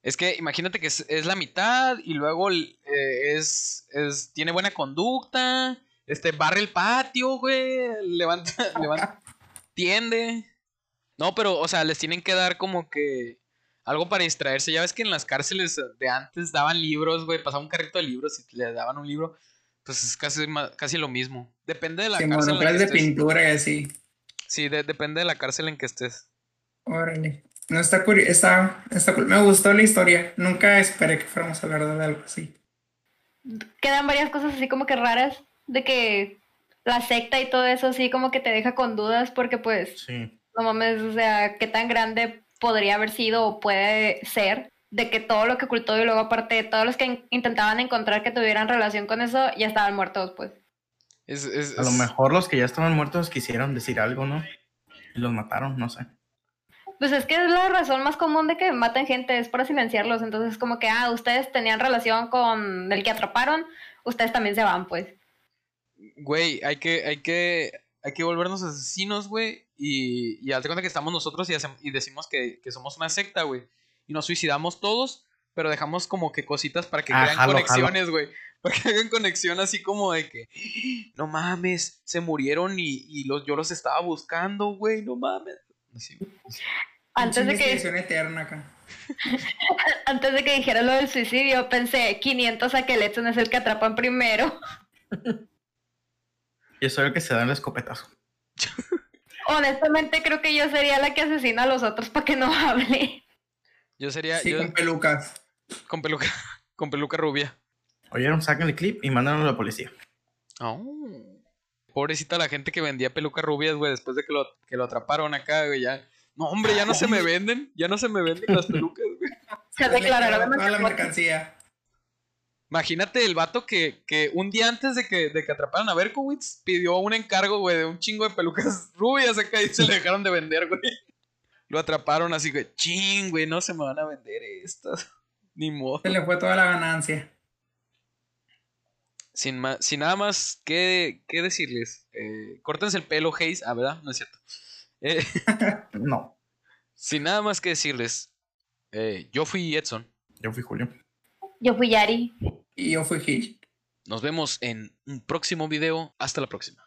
Es que imagínate que es, la mitad y luego eh, es, es, tiene buena conducta, este, barre el patio, güey, levanta, levanta, tiende. No, pero, o sea, les tienen que dar como que algo para distraerse. Ya ves que en las cárceles de antes daban libros, güey, pasaba un carrito de libros y le daban un libro. Pues es casi, casi lo mismo. Depende de la
Sí,
cárcel en que
de
estés.
pintura y así.
Sí, de- depende de la cárcel en que estés.
Órale. No está curioso, está, está. Me gustó la historia. Nunca esperé que fuéramos a hablar de algo así.
Quedan varias cosas así como que raras, de que la secta y todo eso así como que te deja con dudas porque pues
Sí.
no mames, o sea, qué tan grande podría haber sido o puede ser de que todo lo que ocultó y luego aparte todos los que in- intentaban encontrar que tuvieran relación con eso ya estaban muertos pues.
Es, es-
A lo mejor los que ya estaban muertos quisieron decir algo, ¿no? Y los mataron, no sé.
Pues es que es la razón más común de que maten gente, es para silenciarlos, entonces es como que, ah, ustedes tenían relación con el que atraparon, ustedes también se van pues.
Güey, hay que, hay que, hay que volvernos asesinos, güey. Y, y hazte cuenta que estamos nosotros y, decimos que, que somos una secta, güey. Y nos suicidamos todos, pero dejamos como que cositas para que
Ah,
crean
jalo,
conexiones, güey. Para que hagan conexión así como de que, no mames, se murieron y, y los, yo los estaba buscando, güey, no mames. Así.
Antes de que
eterna acá.
antes de que dijera lo del suicidio, pensé 500 Aqueletson es el que atrapan primero.
Yo soy el que se da el escopetazo.
Honestamente creo que yo sería la que asesina a los otros para que no hable.
Yo sería,
Sí,
yo,
con pelucas.
con peluca, con peluca rubia.
Oyeron, sacan el clip y mándanlo a la policía.
Oh. Pobrecita la gente que vendía pelucas rubias, güey, después de que lo, que lo atraparon acá, güey, ya. No, hombre, ya no se me venden, ya no se me venden las pelucas, güey.
Se declararon
la
en
mercancía.
Imagínate el vato que, que un día antes de que, de que atraparan a Berkowitz pidió un encargo, güey, de un chingo de pelucas rubias acá y se le dejaron de vender, güey. Lo atraparon así, güey, ching, güey, no se me van a vender estas. Ni modo.
Se le fue toda la ganancia.
Sin, ma- sin nada más que, que decirles, eh, córtense el pelo, Hayes. Ah, ¿verdad? No es cierto. Eh,
No,
sin nada más que decirles, eh, yo fui Edson.
yo fui Julio.
Yo fui Yari.
Y yo fui Hitch.
Nos vemos en un próximo video. Hasta la próxima.